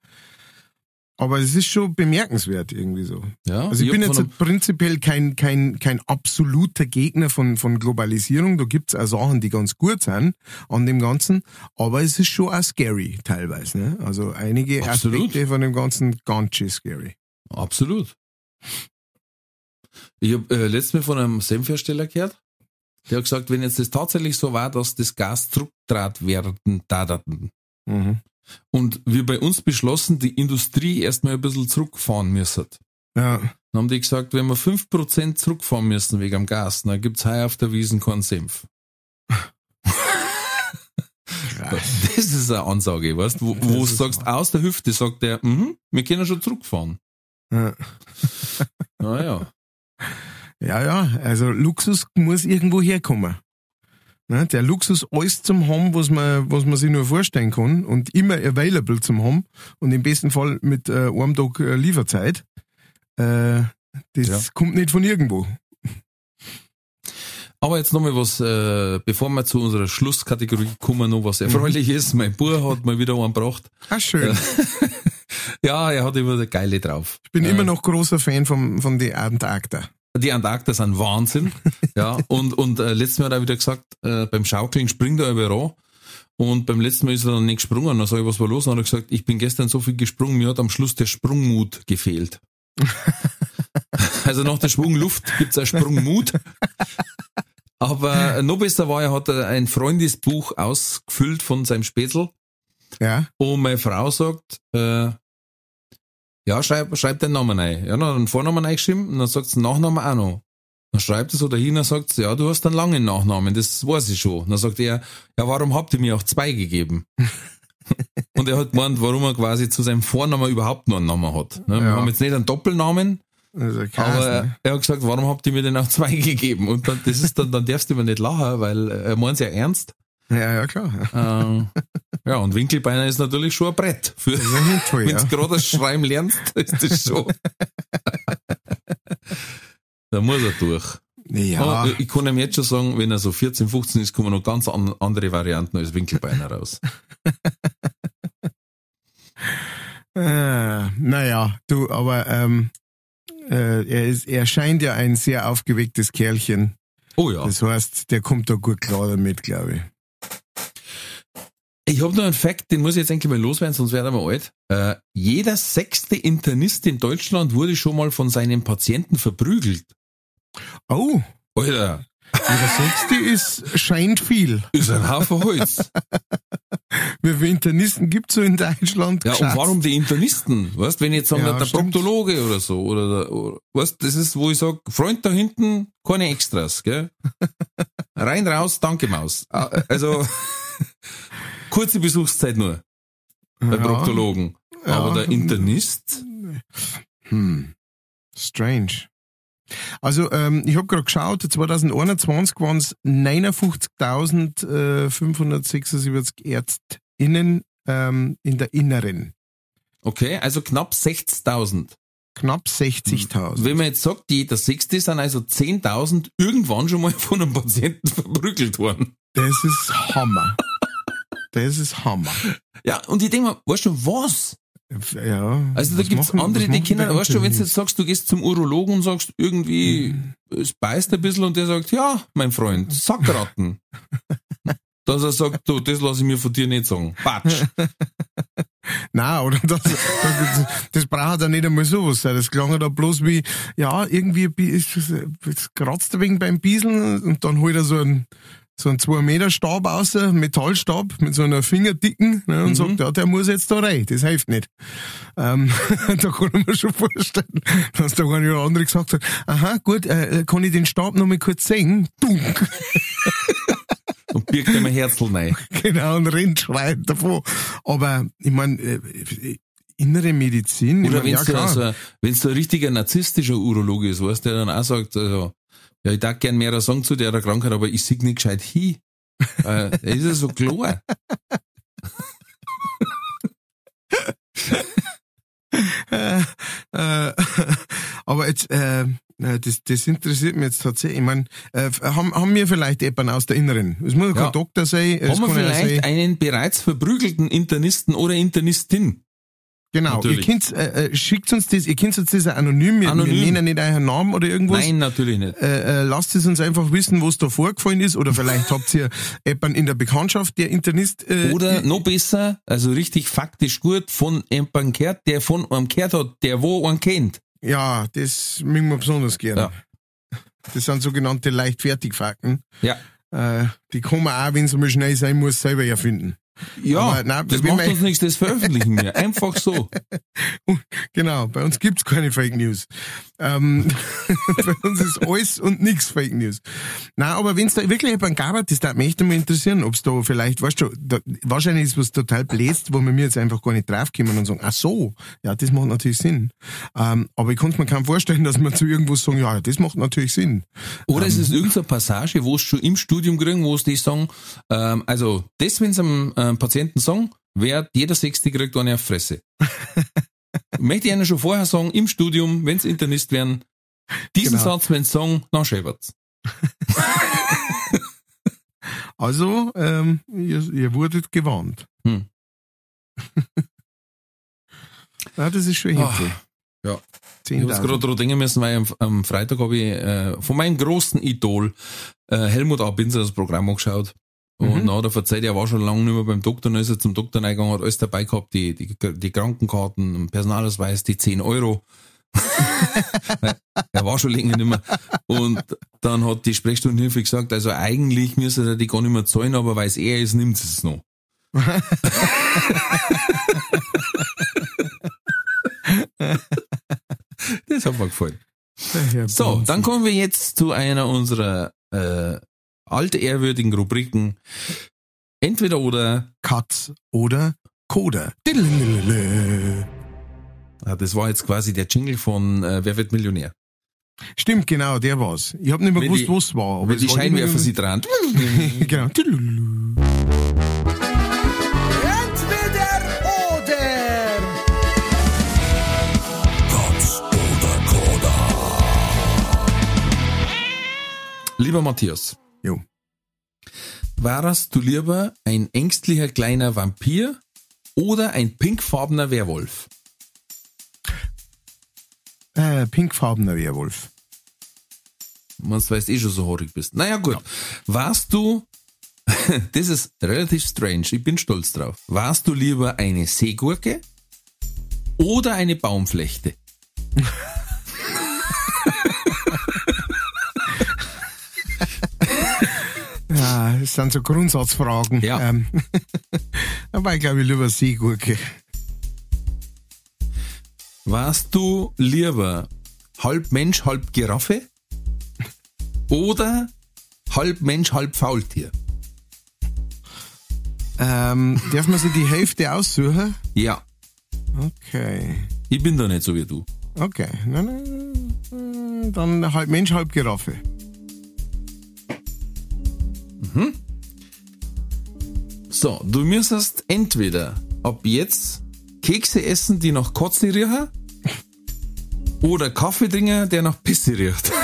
Aber es ist schon bemerkenswert irgendwie so.
Ja,
Also ich
ich
bin jetzt prinzipiell kein, kein, kein absoluter Gegner von, von Globalisierung. Da gibt's auch Sachen, die ganz gut sind an dem Ganzen. Aber es ist schon auch scary teilweise. Ne? Also einige
Absolut.
Aspekte von dem Ganzen ganz schön scary.
Absolut. Ich habe äh, letztes Mal von einem Senfhersteller gehört, der hat gesagt, wenn jetzt das tatsächlich so war, dass das Gas zurücktrat werden daten
Mhm.
Und wir bei uns beschlossen, die Industrie erstmal ein bisschen zurückfahren müssen.
Ja.
Dann haben die gesagt, wenn wir 5% zurückfahren müssen wegen dem Gas, dann gibt's heuer auf der Wiesen keinen Senf. Das ist eine Ansage, weißt du, wo, wo du sagst, aus der Hüfte sagt der, mhm, wir können schon zurückfahren.
Ja.
Naja.
Ja, ja, also Luxus muss irgendwo herkommen. Ne, der Luxus, alles zum haben, was man, was man sich nur vorstellen kann und immer available zum haben und im besten Fall mit äh, einem Tag äh, Lieferzeit, äh, das
Ja.
kommt nicht von irgendwo.
Aber jetzt nochmal was, äh, bevor wir zu unserer Schlusskategorie kommen, noch was erfreulich ist. Mein Bub hat mal wieder einen gebracht.
Ah, schön.
Ja, er hat immer der Geile drauf.
Ich bin
Äh,
immer noch großer Fan von, von der Antarkta.
Die Antarktis sind Wahnsinn. ja, und, und äh, letztes Mal hat er wieder gesagt, äh, beim Schaukeln springt er über ran. Und beim letzten Mal ist er dann nicht gesprungen. Dann sag ich, was war los? Und dann hat er gesagt, ich bin gestern so viel gesprungen, mir hat am Schluss der Sprungmut gefehlt. also nach der Sprungluft gibt's auch Sprungmut. Aber noch besser war, er hat ein Freundesbuch ausgefüllt von seinem Spätzl.
Ja,
Und meine Frau sagt, äh, ja, schreib, schreib den Namen ein. Ja, dann hat den Vornamen eingeschrieben und dann sagt den Nachnamen auch noch. Dann schreibt er so dahin und sagt ja, du hast einen langen Nachnamen, das weiß ich schon. Dann sagt er, ja, warum habt ihr mir auch zwei gegeben? und er hat gemeint, warum er quasi zu seinem Vornamen überhaupt nur einen Namen hat. Ne? Wir
Ja.
haben jetzt nicht einen Doppelnamen,
also
aber
ne?
er hat gesagt, warum habt ihr mir denn auch zwei gegeben? Und dann, das ist dann, dann darfst du immer nicht lachen, weil er meint ja ernst.
Ja, ja, klar.
Ähm, ja, und Winkelbeiner ist natürlich schon ein Brett. Für,
toll,
wenn du gerade das Schreiben lernst, ist das schon. da muss er durch.
Ja,
Aber ich kann ihm jetzt schon sagen, wenn er so 14, 15 ist, kommen noch ganz an, andere Varianten als Winkelbeiner raus.
äh, naja, du, aber ähm, äh, er, ist, er scheint ja ein sehr aufgewecktes Kerlchen.
Oh ja.
Das heißt, der kommt da gut klar damit, glaube ich.
Ich habe noch einen Fakt, den muss ich jetzt endlich mal loswerden, sonst werden wir alt. Äh, jeder sechste Internist in Deutschland wurde schon mal von seinen Patienten verprügelt.
Oh,
Alter,
jeder Sechste ist, scheint viel.
ist ein Haufen Holz.
Wie viele Internisten gibt's so in Deutschland?
Ja, und warum die Internisten? Weißt, wenn jetzt sagen,
Ja,
der
stimmt.
Proktologe oder so, oder, der, oder weißt, das ist, wo ich sag, Freund da hinten, keine Extras, gell? Rein, raus, danke Maus. Also, kurze Besuchszeit nur, bei
Ja.
Proktologen.
Ja.
Aber der Internist,
Hm. Strange. Also, ähm, ich habe gerade geschaut, 2021 waren es 59.576 ÄrztInnen ähm, in der Inneren.
okay, also knapp 60.000.
Knapp 60.000.
Wenn man jetzt sagt, jeder Sechste sind also 10.000 irgendwann schon mal von einem Patienten verprügelt worden.
Das ist Hammer. Das ist Hammer.
Ja, und ich denke mir, weißt du was?
Ja.
Also da gibt's
machen-
andere, die kennen, weißt du, wenn du jetzt sagst, du gehst zum Urologen und sagst irgendwie, es beißt ein bisschen und der sagt, ja, mein Freund, Sackratten. Dass er sagt, du, das lasse ich mir von dir nicht sagen. Patsch.
Nein, oder das, das, das braucht ja nicht einmal sowas sein. Das klang ja da bloß wie, ja, irgendwie bi- ist, es kratzt ein wenig beim Bieseln und dann holt er so einen, so einen 2 Meter Stab einen Metallstab mit so einer Fingerdicken ne, und sagt, ja, der muss jetzt da rein. Das hilft nicht. Ähm, da kann ich mir schon vorstellen, dass der eine oder andere gesagt hat, aha, gut, äh, kann ich den Stab noch mal kurz sehen? Dunk.
Und birgt ihm ein Herzl rein.
genau, und rennt schreiend davon. Aber ich meine, Innere Medizin?
Oder wenn es
ja,
so,
klar.
so, wenn's so ein richtiger narzisstischer Urologe ist, weißt der dann auch sagt, also, ja, ich darf gern mehr sagen zu der Krankheit, aber ich sehe nicht gescheit hin. äh, ist ja so klar.
äh, äh, aber jetzt, äh, äh, das, das interessiert mich jetzt tatsächlich. Ich meine, äh, haben, haben wir vielleicht jemanden aus der Inneren? Es muss ja kein
Ja.
Doktor sein.
Haben wir vielleicht
sein-
einen bereits verprügelten Internisten oder Internistin?
Genau,
Natürlich.
ihr könnt, äh, äh, schickt uns das, ihr könnt uns das anonym, wir,
Anonym.
nennen nicht euren Namen oder irgendwas.
Nein, natürlich nicht.
Äh, äh, lasst es uns einfach wissen, was da vorgefallen ist, oder vielleicht habt ihr jemanden in der Bekanntschaft, der Internist äh,
Oder noch besser, also richtig faktisch gut, von jemandem gehört, der von einem gehört hat, der wo einen kennt.
Ja, das mögen wir besonders gerne.
Ja.
Das sind sogenannte Leichtfertigfakten.
Ja.
Äh, die kann man auch, wenn es mal schnell sein muss, selber erfinden.
Ja,
Aber nein,
das macht uns nichts, das veröffentlichen wir. Einfach so.
Genau, bei uns gibt's keine Fake News. Ähm, bei uns ist alles und nix Fake News. Na, aber wenn's da wirklich jemand gab, das darf mich echt mal interessieren, ob's da vielleicht, weißt du, da, wahrscheinlich ist was total bläst, wo wir mir jetzt einfach gar nicht draufkommen und sagen, ach so, ja, das macht natürlich Sinn. Ähm, aber ich konnte mir kaum vorstellen, dass wir zu irgendwas sagen, ja, das macht natürlich Sinn.
Oder es ist irgendeine Passage, wo es schon im Studium kriegen, wo es die sagen, ähm, also das, wenn sie einem ähm, Patienten sagen, wer jeder Sechste kriegt eine Fresse. Möchte ich Ihnen schon vorher sagen, im Studium, wenn sie Internist werden, diesen
Genau.
Satz, wenn sie sagen, dann schäbert's.
Also, ähm, ihr, ihr wurdet gewarnt.
Hm.
ja, das ist schon
Ah,
heftig.
ja. Ich
10.000.
gerade dran denken müssen, weil am, Freitag habe ich äh, von meinem großen Idol äh, Helmut A. Binzer das Programm angeschaut. Und
Mhm.
dann hat er verzeiht, er war schon lange nicht mehr beim Doktor, dann ist er zum Doktor reingegangen, hat alles dabei gehabt, die, die, die Krankenkarten, Personalausweis, die 10 Euro. er war schon länger nicht mehr. Und dann hat die Sprechstundenhilfe gesagt, also eigentlich müsste er die gar nicht mehr zahlen, aber weil es er ist, nimmt sie es noch. das hat mir gefallen. So, dann kommen wir jetzt zu einer unserer äh, altehrwürdigen Rubriken. Entweder oder,
Katz oder Koda.
Ah, das war jetzt quasi der Jingle von äh, Wer wird Millionär?
Stimmt, genau, der war's. Ich habe nicht mehr
Wenn
gewusst, was war.
Wenn
es
die
war
Scheinwerfer sie dran.
Genau.
Lieber Matthias,
Jo.
warst du lieber ein ängstlicher kleiner Vampir oder ein pinkfarbener Werwolf?
Äh, pinkfarbener Werwolf.
Man weiß eh schon so haarig bist. Naja, gut. Warst du, das ist relativ strange, ich bin stolz drauf. Warst du lieber eine Seegurke oder eine Baumflechte?
Ja, das sind so Grundsatzfragen.
Ja.
Ähm, aber ich glaube, ich lieber Seegurke.
Warst du lieber halb Mensch, halb Giraffe oder halb Mensch, halb Faultier?
Ähm, darf man sich die Hälfte aussuchen?
Ja,
Okay.
ich bin da nicht so wie du.
Okay. Nein, nein, nein, dann halb Mensch, halb Giraffe.
So, du müsstest entweder ab jetzt Kekse essen, die nach Kotze riechen, oder Kaffee trinken, der nach Pisse riecht.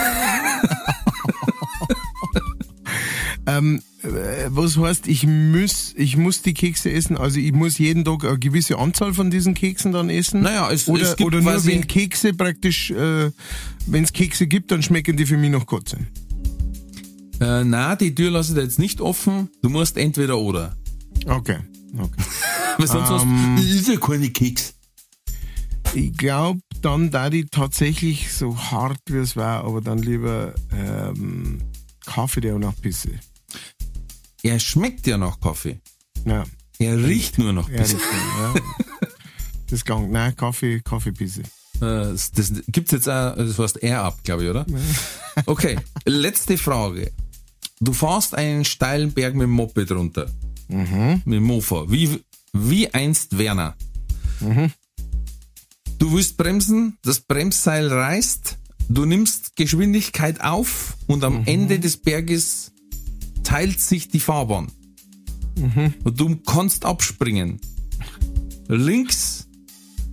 Ähm, äh, was heißt, ich muss, ich muss die Kekse essen? Also ich muss jeden Tag eine gewisse Anzahl von diesen Keksen dann essen?
Naja, es-
oder,
es gibt
oder nur wenn Kekse praktisch, äh, wenn es Kekse gibt, dann schmecken die für mich noch Kotze.
Äh, na, die Tür lasse ich jetzt nicht offen. Du musst entweder oder.
Okay. okay.
Weil sonst
Ähm.
hast ist ja keine Keks.
Ich glaube, dann da die tatsächlich so hart wie es war, aber dann lieber ähm, Kaffee, der auch noch Pisse.
Er schmeckt ja nach Kaffee.
Ja,
Er riecht nur nach. Pisse.
ja. Das gang. Nein, Kaffee, Kaffeepisse.
Äh, Das, das gibt's jetzt auch, das heißt R ab, glaube ich, oder? Okay, letzte Frage. Du fährst einen steilen Berg mit dem Moped runter.
Mhm.
Mit dem Mofa. Wie, wie einst Werner. Du willst bremsen, das Bremsseil reißt, du nimmst Geschwindigkeit auf und am Ende des Berges teilt sich die Fahrbahn. Und du kannst abspringen. Links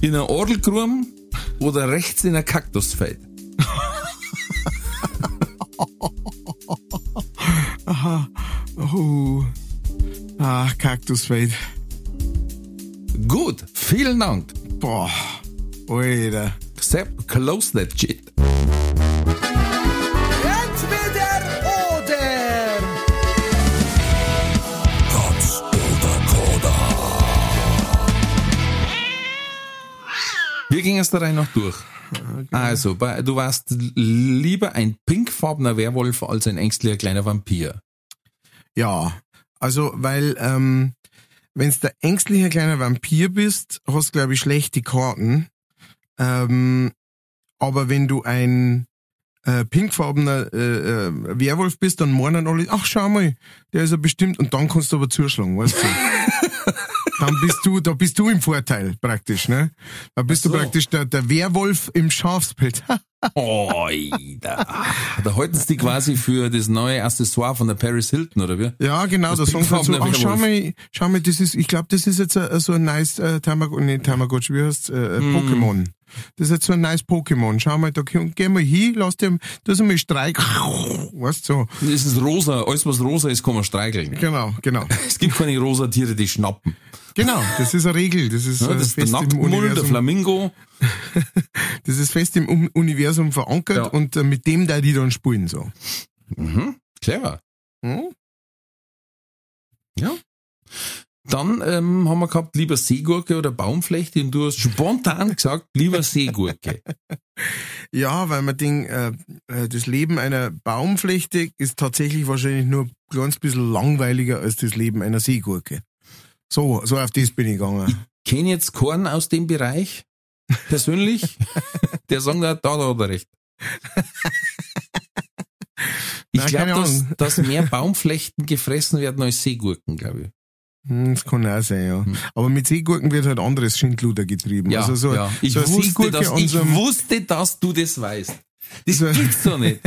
in ein Orgelgrum oder rechts in ein Kaktusfeld.
Oh. Ah, Kaktusfeld.
Gut, vielen Dank.
Boah. Alter.
Sepp, close that shit.
Entweder oder.
Wir gehen es der Reihe noch durch. Also, bei- du warst lieber ein pinkfarbener Werwolf als ein ängstlicher kleiner Vampir.
Ja, also weil ähm, wenn der ängstliche kleiner Vampir bist, hast glaube ich schlechte Karten. Ähm, aber wenn du ein äh, pinkfarbener äh, äh, Werwolf bist, dann meinen alle, ach schau mal, der ist ja bestimmt und dann kannst du aber zuschlagen, weißt du? dann bist du, da bist du im Vorteil praktisch, ne? Da bist
so.
du praktisch der, der Werwolf im Schafspelz.
Oida. Da halten sie die quasi für das neue Accessoire von der Paris Hilton, oder wie?
Ja, genau,
Das
da sagen sie so, ach, schau mal, schau mal, das ist, ich glaube, das ist jetzt a, so ein nice äh, Tamagotchi, nee, Tamagotchi, wie heißt äh,
Mm.
Pokémon. Das ist jetzt so ein nice Pokémon. Schau mal, da geh mal hin, lass dir, das mal streik, weißt du, so.
Das ist rosa. Alles, was rosa ist, kann man streicheln.
Genau, genau.
Es gibt keine rosa Tiere, die schnappen.
Genau, das ist eine Regel, das ist,
Ja, das ist der
fest im
Nacktmull, der
Universum,
Flamingo.
das ist fest im Um- Universum verankert
Ja.
und äh, mit dem da die dann spielen, so.
Mhm. Clever.
Hm?
Ja. Dann ähm, haben wir gehabt, lieber Seegurke oder Baumflechte und du hast spontan gesagt, lieber Seegurke.
Ja, weil man denkt, äh, äh, das Leben einer Baumflechte ist tatsächlich wahrscheinlich nur ein ganz bisschen langweiliger als das Leben einer Seegurke. So, so auf das bin ich gegangen.
Kenn jetzt Korn aus dem Bereich persönlich, der sagt, da, da hat er recht. Ich glaube, dass, dass mehr Baumflechten gefressen werden als Seegurken, glaube ich.
Hm, Das kann auch sein, ja. Aber mit Seegurken wird halt anderes Schindluder getrieben.
Hm. Ja,
also so,
ja. Ich,
so
wusste, dass, ich wusste, dass du das weißt. Das
So-
gibt's doch nicht.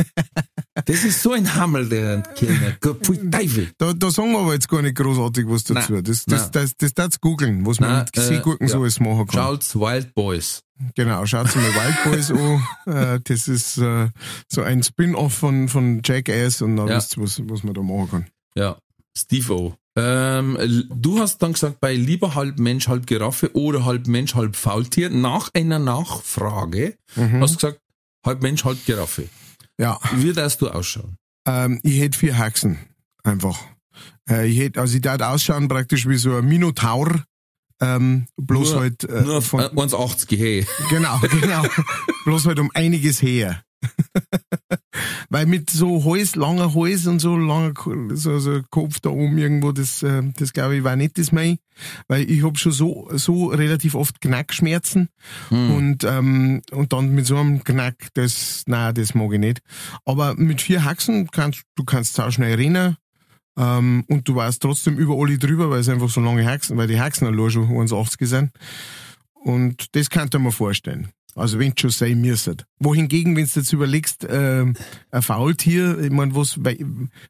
Das ist so ein Hammel, der Kellner. Gott, pfui Teufel.
Da, da sagen wir aber jetzt gar nicht großartig was dazu.
Nein,
das das,
nein.
das, das, das googeln, was man
Nein,
mit
äh,
Seegurken
ja.
so alles machen kann.
Schaut's Wild Boys.
Genau, schaut mal Wild Boys an. Äh, das ist äh, so ein Spin-off von, von Jackass und dann
Ja.
wisst ihr, was, was man da machen kann.
Ja, Steve O. Ähm, du hast dann gesagt, bei lieber halb Mensch, halb Giraffe oder halb Mensch, halb Faultier, nach einer Nachfrage
Mhm.
hast du gesagt, halb Mensch, halb Giraffe.
Ja,
Wie darfst du ausschauen?
ähm, ich hätte vier Haxen. Einfach. Äh, ich hätte, also ich darf ausschauen praktisch wie so ein Minotaur. Ähm, bloß
Nur-
halt äh,
Nur
von,
äh, 1,80 hey.
Genau, genau. Bloß halt um einiges her. Weil mit so Hals, langer Hals und so langer so, so Kopf da oben irgendwo, das, äh, das glaube ich war nicht das mein. Weil ich hab schon so, so relativ oft Knackschmerzen und, ähm, und dann mit so einem Knack, das, na, das mag ich nicht. Aber mit vier Haxen kannst du kannst auch schnell rennen. Ähm, und du warst trotzdem über alle drüber, weil es einfach so lange Haxen, weil die Haxen allein schon 1,80 sind. Und das kann ich mir vorstellen. Also wenn schon sein müsstet. Wohingegen, wenn du jetzt überlegst, ähm, ein Faultier, ich meine,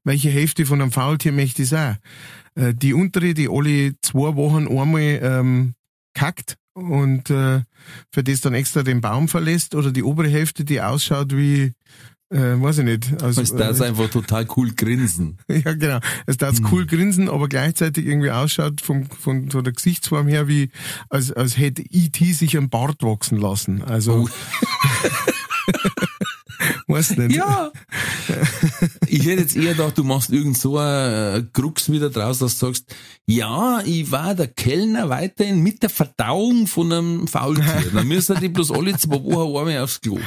welche Hälfte von einem Faultier möchte ich sein? Äh, die untere, die alle zwei Wochen einmal ähm, kackt und äh, für das dann extra den Baum verlässt oder die obere Hälfte, die ausschaut wie, äh, weiß ich nicht. Also,
Es darf einfach total cool grinsen.
ja, genau. Es darf cool grinsen, aber gleichzeitig irgendwie ausschaut vom, von, von der Gesichtsform her, wie als, als hätte E.T. sich einen Bart wachsen lassen. Also, weiß nicht.
Ja. Ich hätte jetzt eher gedacht, du machst irgend so ein Krux wieder draus, dass du sagst, ja, ich war der Kellner weiterhin mit der Verdauung von einem Faultier. Dann müssen die bloß alle zwei Wochen einmal aufs Klo.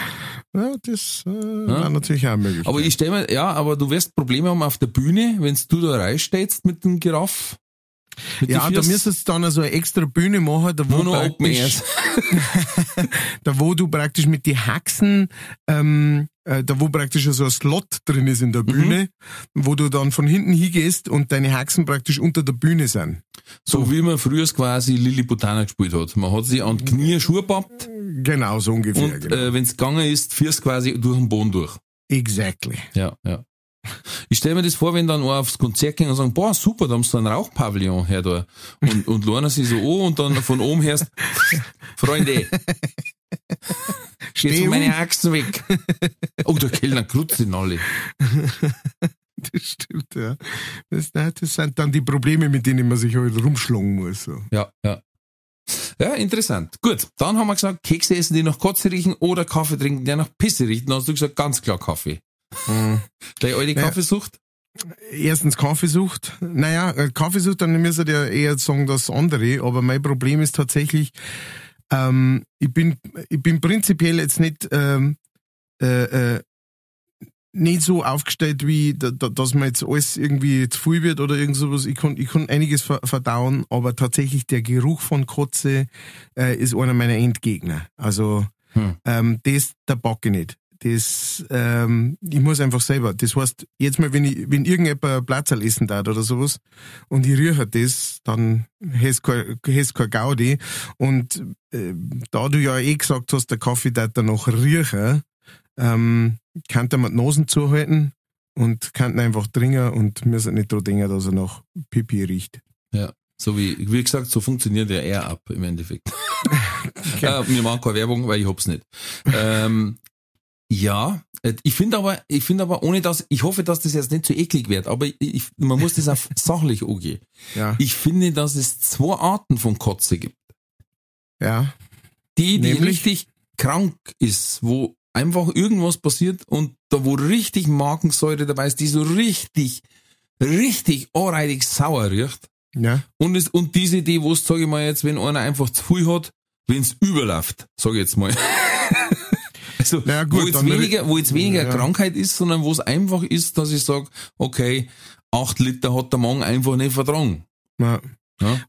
Ja, das äh, war natürlich auch möglich.
Aber ich stelle mir, ja, aber du wirst Probleme haben auf der Bühne, wenn du da reinstehst mit dem Giraff.
Ja, da müsstest du dann so eine extra Bühne machen, da wo,
nur
praktisch, da wo du praktisch mit die Haxen, ähm, äh, da wo praktisch so ein Slot drin ist in der Bühne, wo du dann von hinten hingehst und deine Haxen praktisch unter der Bühne sind.
So wie man früher quasi Lilliputana gespielt hat. Man hat sich an die Knie Schuhe gebappt
Genau, so ungefähr.
Und
genau.
äh, wenn es gegangen ist, führst quasi durch den Boden durch.
exactly.
Ja, ja. Ich stelle mir das vor, wenn dann einer aufs Konzert gehen und sagen, boah, super, da haben sie einen Rauchpavillon her da. Und, und lernen sie so an und dann von oben hörst, Freunde,
Steh
jetzt
um.
meine Achsen weg. Oh, der Kellner krutzt ihn alle.
Das stimmt, ja. Das, das sind dann die Probleme, mit denen man sich halt rumschlagen muss. So.
Ja, ja. Ja, interessant. Gut, dann haben wir gesagt, Kekse essen, die nach Kotze riechen oder Kaffee trinken, der nach Pisse riecht. Dann hast du gesagt, ganz klar Kaffee. Deine alte. Kaffeesucht?
Erstens Kaffeesucht. Naja, äh, Kaffeesucht, dann müsste ja eher sagen das andere, aber mein Problem ist tatsächlich, ähm, ich bin, ich bin prinzipiell jetzt nicht, ähm, äh, äh, nicht so aufgestellt, wie, da, da, dass mir jetzt alles irgendwie zu viel wird oder irgend sowas. Ich kann, ich kann einiges ver verdauen, aber tatsächlich der Geruch von Kotze äh, ist einer meiner Endgegner. Also,
Hm.
ähm, das, da bock ich nicht. Das, ähm, ich muss einfach selber. Das heißt, jetzt mal, wenn ich, wenn irgendjemand Platzerl essen darf oder sowas und ich rieche das, dann hast kein, hast kein Gaudi. Und äh, da du ja eh gesagt hast, der Kaffee darf danach riechen, ähm, kann man die Nasen zuhalten und kann einfach trinken und müssen nicht dran denken, dass er nach Pipi riecht.
Ja. So wie, wie gesagt, so funktioniert ja eher ab im Endeffekt. äh, mir machen keine Werbung, weil ich hab's nicht. Ähm, ja, äh, ich finde aber, ich finde aber, ohne dass, ich hoffe, dass das jetzt nicht zu eklig wird, aber ich, man muss das auf sachlich angehen.
Ja,
Ich finde, dass es zwei Arten von Kotze gibt.
ja,
Die, die
Nämlich?
richtig krank ist, wo einfach irgendwas passiert und da wo richtig Magensäure dabei ist, die so richtig, richtig anreitig sauer riecht.
ja,
Und, es, und diese Idee, wo es, sage ich mal jetzt, wenn einer einfach zu viel hat, wenn es überläuft, sage ich jetzt mal. also,
ja, gut,
wo jetzt weniger, wo jetzt weniger
Ja.
Krankheit ist, sondern wo es einfach ist, dass ich sage, okay, acht Liter hat der Magen einfach nicht vertragen.
ja.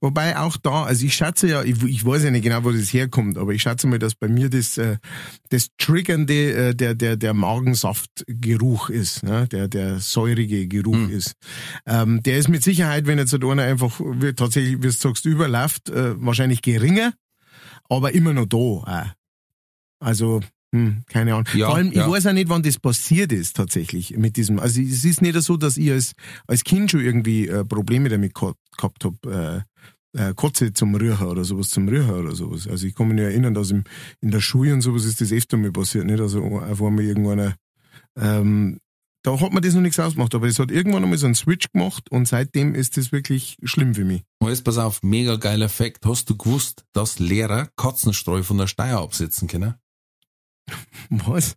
Wobei auch da, also ich schätze ja, ich, ich weiß ja nicht genau, wo das herkommt, aber ich schätze mal, dass bei mir das, äh, das Triggernde äh, der, der, der Magensaftgeruch ist, ne? der, der säurige Geruch
Hm.
ist. Ähm, der ist mit Sicherheit, wenn jetzt so einer einfach wie, tatsächlich, wie du sagst, überläuft, äh, wahrscheinlich geringer, aber immer noch da. Auch. Also, hm, keine Ahnung.
Ja,
Vor allem,
ja.
ich weiß auch nicht, wann das passiert ist tatsächlich mit diesem. Also es ist nicht so, dass ich als, als Kind schon irgendwie äh, Probleme damit gehabt, habe, äh, äh, Kotze zum Rühren oder sowas zum Rühren oder sowas. Also ich kann mich nur erinnern, dass im, in der Schule und sowas ist das öfter mal passiert, nicht? Also auf einmal irgendeiner, ähm, da hat man das noch nichts ausgemacht, aber es hat irgendwann einmal so einen Switch gemacht und seitdem ist das wirklich schlimm für mich.
Jetzt pass auf, mega geiler Fakt. Hast du gewusst, dass Lehrer Katzenstreu von der Steuer absetzen können?
Was?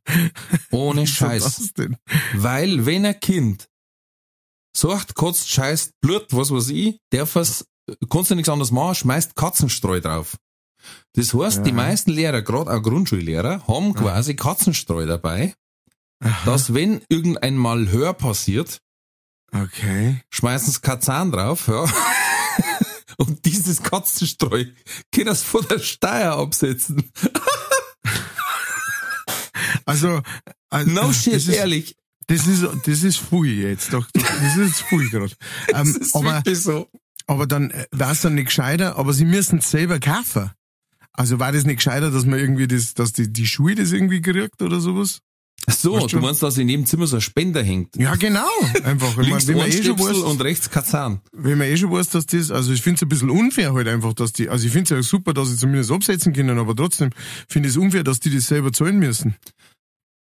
Ohne Scheiß.
das denn?
Weil wenn ein Kind sagt, kotzt, scheißt, Blut, was weiß ich, darf es, kannst du nichts anderes machen, schmeißt Katzenstreu drauf. Das heißt, die
Ja.
meisten Lehrer, gerade auch Grundschullehrer, haben quasi Katzenstreu dabei, dass wenn irgendein Malheur passiert,
Okay.
schmeißen sie Katzahn drauf, ja. Und dieses Katzenstreu können sie von der Steuer absetzen.
Also, also
No shit,
das ist,
ehrlich.
Das ist, das ist viel jetzt. Doch, das ist viel gerade.
Das
Ähm,
ist
aber,
so.
aber dann war es dann nicht gescheiter, aber sie müssen es selber kaufen. Also war das nicht gescheiter, dass man irgendwie das, dass die, die Schuhe das irgendwie gerückt oder sowas?
Ach so,
Weißt
du
du?
meinst, dass in jedem Zimmer so ein Spender hängt?
Ja, genau. Einfach. Ich mein,
Links
wenn man eh schon weiß,
und rechts Kazan.
wenn man eh schon weiß, dass das, also ich finde es ein bisschen unfair halt einfach, dass die, also ich finde es ja super, dass sie zumindest absetzen können, aber trotzdem finde ich es unfair, dass die das selber zahlen müssen.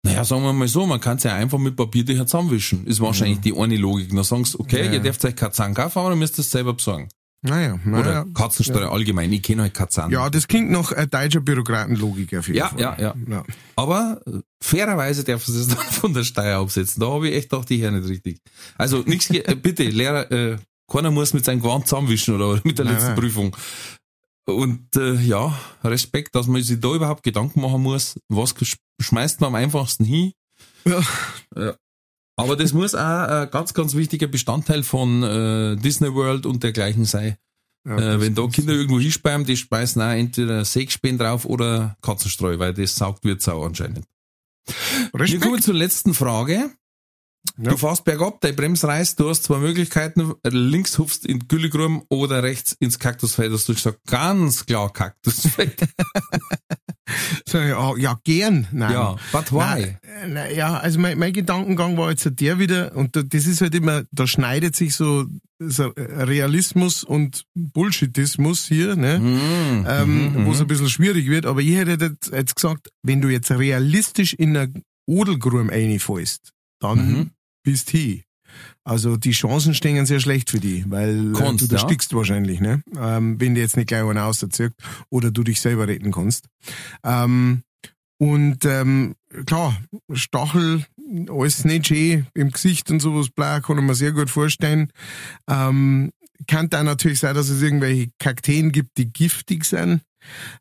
Naja, sagen wir mal so, man kann es ja einfach mit Papiertücher zusammenwischen. Ist wahrscheinlich die eine Logik. Dann sagen sie, okay,
Ja,
ihr
ja.
dürft euch Kazan kaufen, aber dann müsst ihr es selber besorgen.
Naja,
Oder
naja.
Katzenstreu allgemein. Ich kenne halt Kazan.
Ja, das klingt nach äh, deutscher Bürokratenlogik auf jeden
Ja,
Fall.
ja, ja.
ja.
Aber äh, fairerweise dürfen sie es dann von der Steuer absetzen. Da habe ich echt gedacht, ich höre nicht richtig. Also nichts, äh, bitte, Lehrer, äh, keiner muss mit seinem Gewand zusammenwischen oder mit der
Nein,
letzten
nein.
Prüfung. Und äh, ja, Respekt, dass man sich da überhaupt Gedanken machen muss, was sch- schmeißt man am einfachsten hin.
Ja.
Ja. Aber das muss auch ein ganz, ganz wichtiger Bestandteil von äh, Disney World und dergleichen sein.
Ja,
Äh, wenn da Kinder irgendwo hinspeien, die speisen auch entweder Sägespäne drauf oder Katzenstreu, weil das saugt wird sau anscheinend. Wir
Respekt.
kommen zur letzten Frage.
Ja.
Du fährst bergab, dein Brems reißt, du hast zwei Möglichkeiten, links hupfst in die Güllegrum oder rechts ins Kaktusfeld, dass du sagst, ganz klar Kaktusfeld.
Sag ich, ah, ja, gern. Nein.
Ja, but why?
Nein, äh, ja, also mein, mein Gedankengang war jetzt der wieder, und da- das ist halt immer, da schneidet sich so, so Realismus und Bullshitismus hier, ne?
Mhm.
ähm, wo es ein bisschen schwierig wird. Aber ich hätte jetzt, jetzt gesagt, wenn du jetzt realistisch in eine Odelgruben reinfällst, dann
Mhm.
bist hi. Also die Chancen stehen sehr schlecht für die, weil äh,
Kannst,
du da
ja.
stickst wahrscheinlich, ne? Ähm, wenn dir jetzt nicht gleich einer auserzirkt oder du dich selber retten kannst. Ähm, und ähm, klar, Stachel, alles nicht schön im Gesicht und sowas, bla, kann ich mir sehr gut vorstellen. Ähm, kann da natürlich sein, dass es irgendwelche Kakteen gibt, die giftig sind,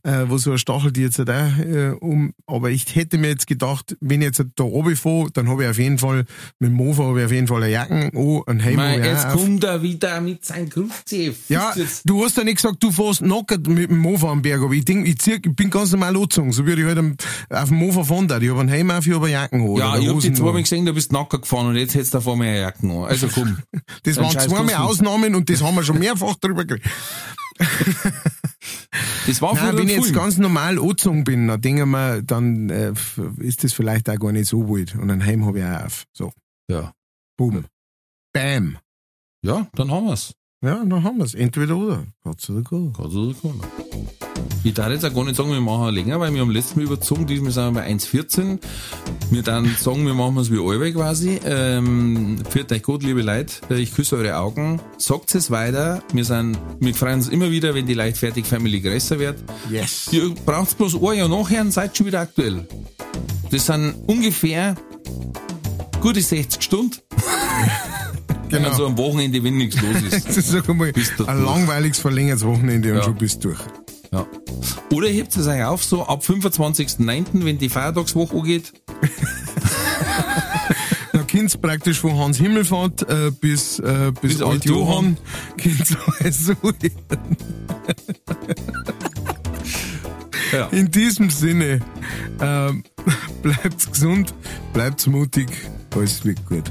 äh, wo so ein Stachel die jetzt da äh, um. Aber ich hätte mir jetzt gedacht, wenn ich jetzt da oben fahre, dann habe ich auf jeden Fall, mit dem Mofa habe ich auf jeden Fall eine Jacken an, ein Helm
Mei,
habe
jetzt
auch auf.
kommt er wieder mit seinem Grufzeh.
Ja, du hast ja nicht gesagt, du fährst nackert mit dem Mofa am Berg, aber ich denk, ich, zieh, ich bin ganz normal angezogen, so würde ich halt am, auf dem Mofa fahren da. Ich habe einen Helm auf, ich habe eine Jacken an.
Ja, ich hab
Hosen
dich zweimal gesehen, du bist nacker gefahren und jetzt hättest du vor mir eine Jacken an. Also komm.
Das waren zweimal. Ausnahmen und das haben wir schon mehrfach drüber geredet.
Das war
Nein, wenn ich
ein
jetzt ganz normal angezogen bin, dann denke ich mir, dann äh, ist das vielleicht auch gar nicht so wild. Und einen Helm habe ich auch auf. So,
Ja.
boom. Bam.
ja, dann haben wir's.
Ja, dann haben wir's. Entweder oder. Gott oder gut.
Gott sei Dank. Ich darf jetzt auch gar nicht sagen, wir machen länger, weil wir haben letztes Mal überzogen, diesmal sind wir bei 1,14. Wir dann sagen, wir machen es wie alle quasi. Ähm, führt euch gut, liebe Leute. Ich küsse eure Augen. Sagt es weiter. Wir sind, wir freuen uns immer wieder, wenn die leichtfertig Family größer wird.
Yes.
Ihr braucht bloß ein Jahr nachher und seid schon wieder aktuell. Das sind ungefähr gute 60 Stunden.
Genau.
so am Wochenende, wenn nichts los ist.
Das ist mal, ein langweiliges verlängertes Wochenende und
Ja.
schon bist du durch.
Ja. Oder hebt es euch auf, so ab 25.09., wenn die Feiertagswoche angeht.
Da könnt's praktisch von Hans Himmelfahrt äh, bis, äh, bis,
Bis
Alt Johann, könnt's alles so
Ja.
In diesem Sinne, ähm, bleibt's gesund, bleibt's mutig, alles wird gut.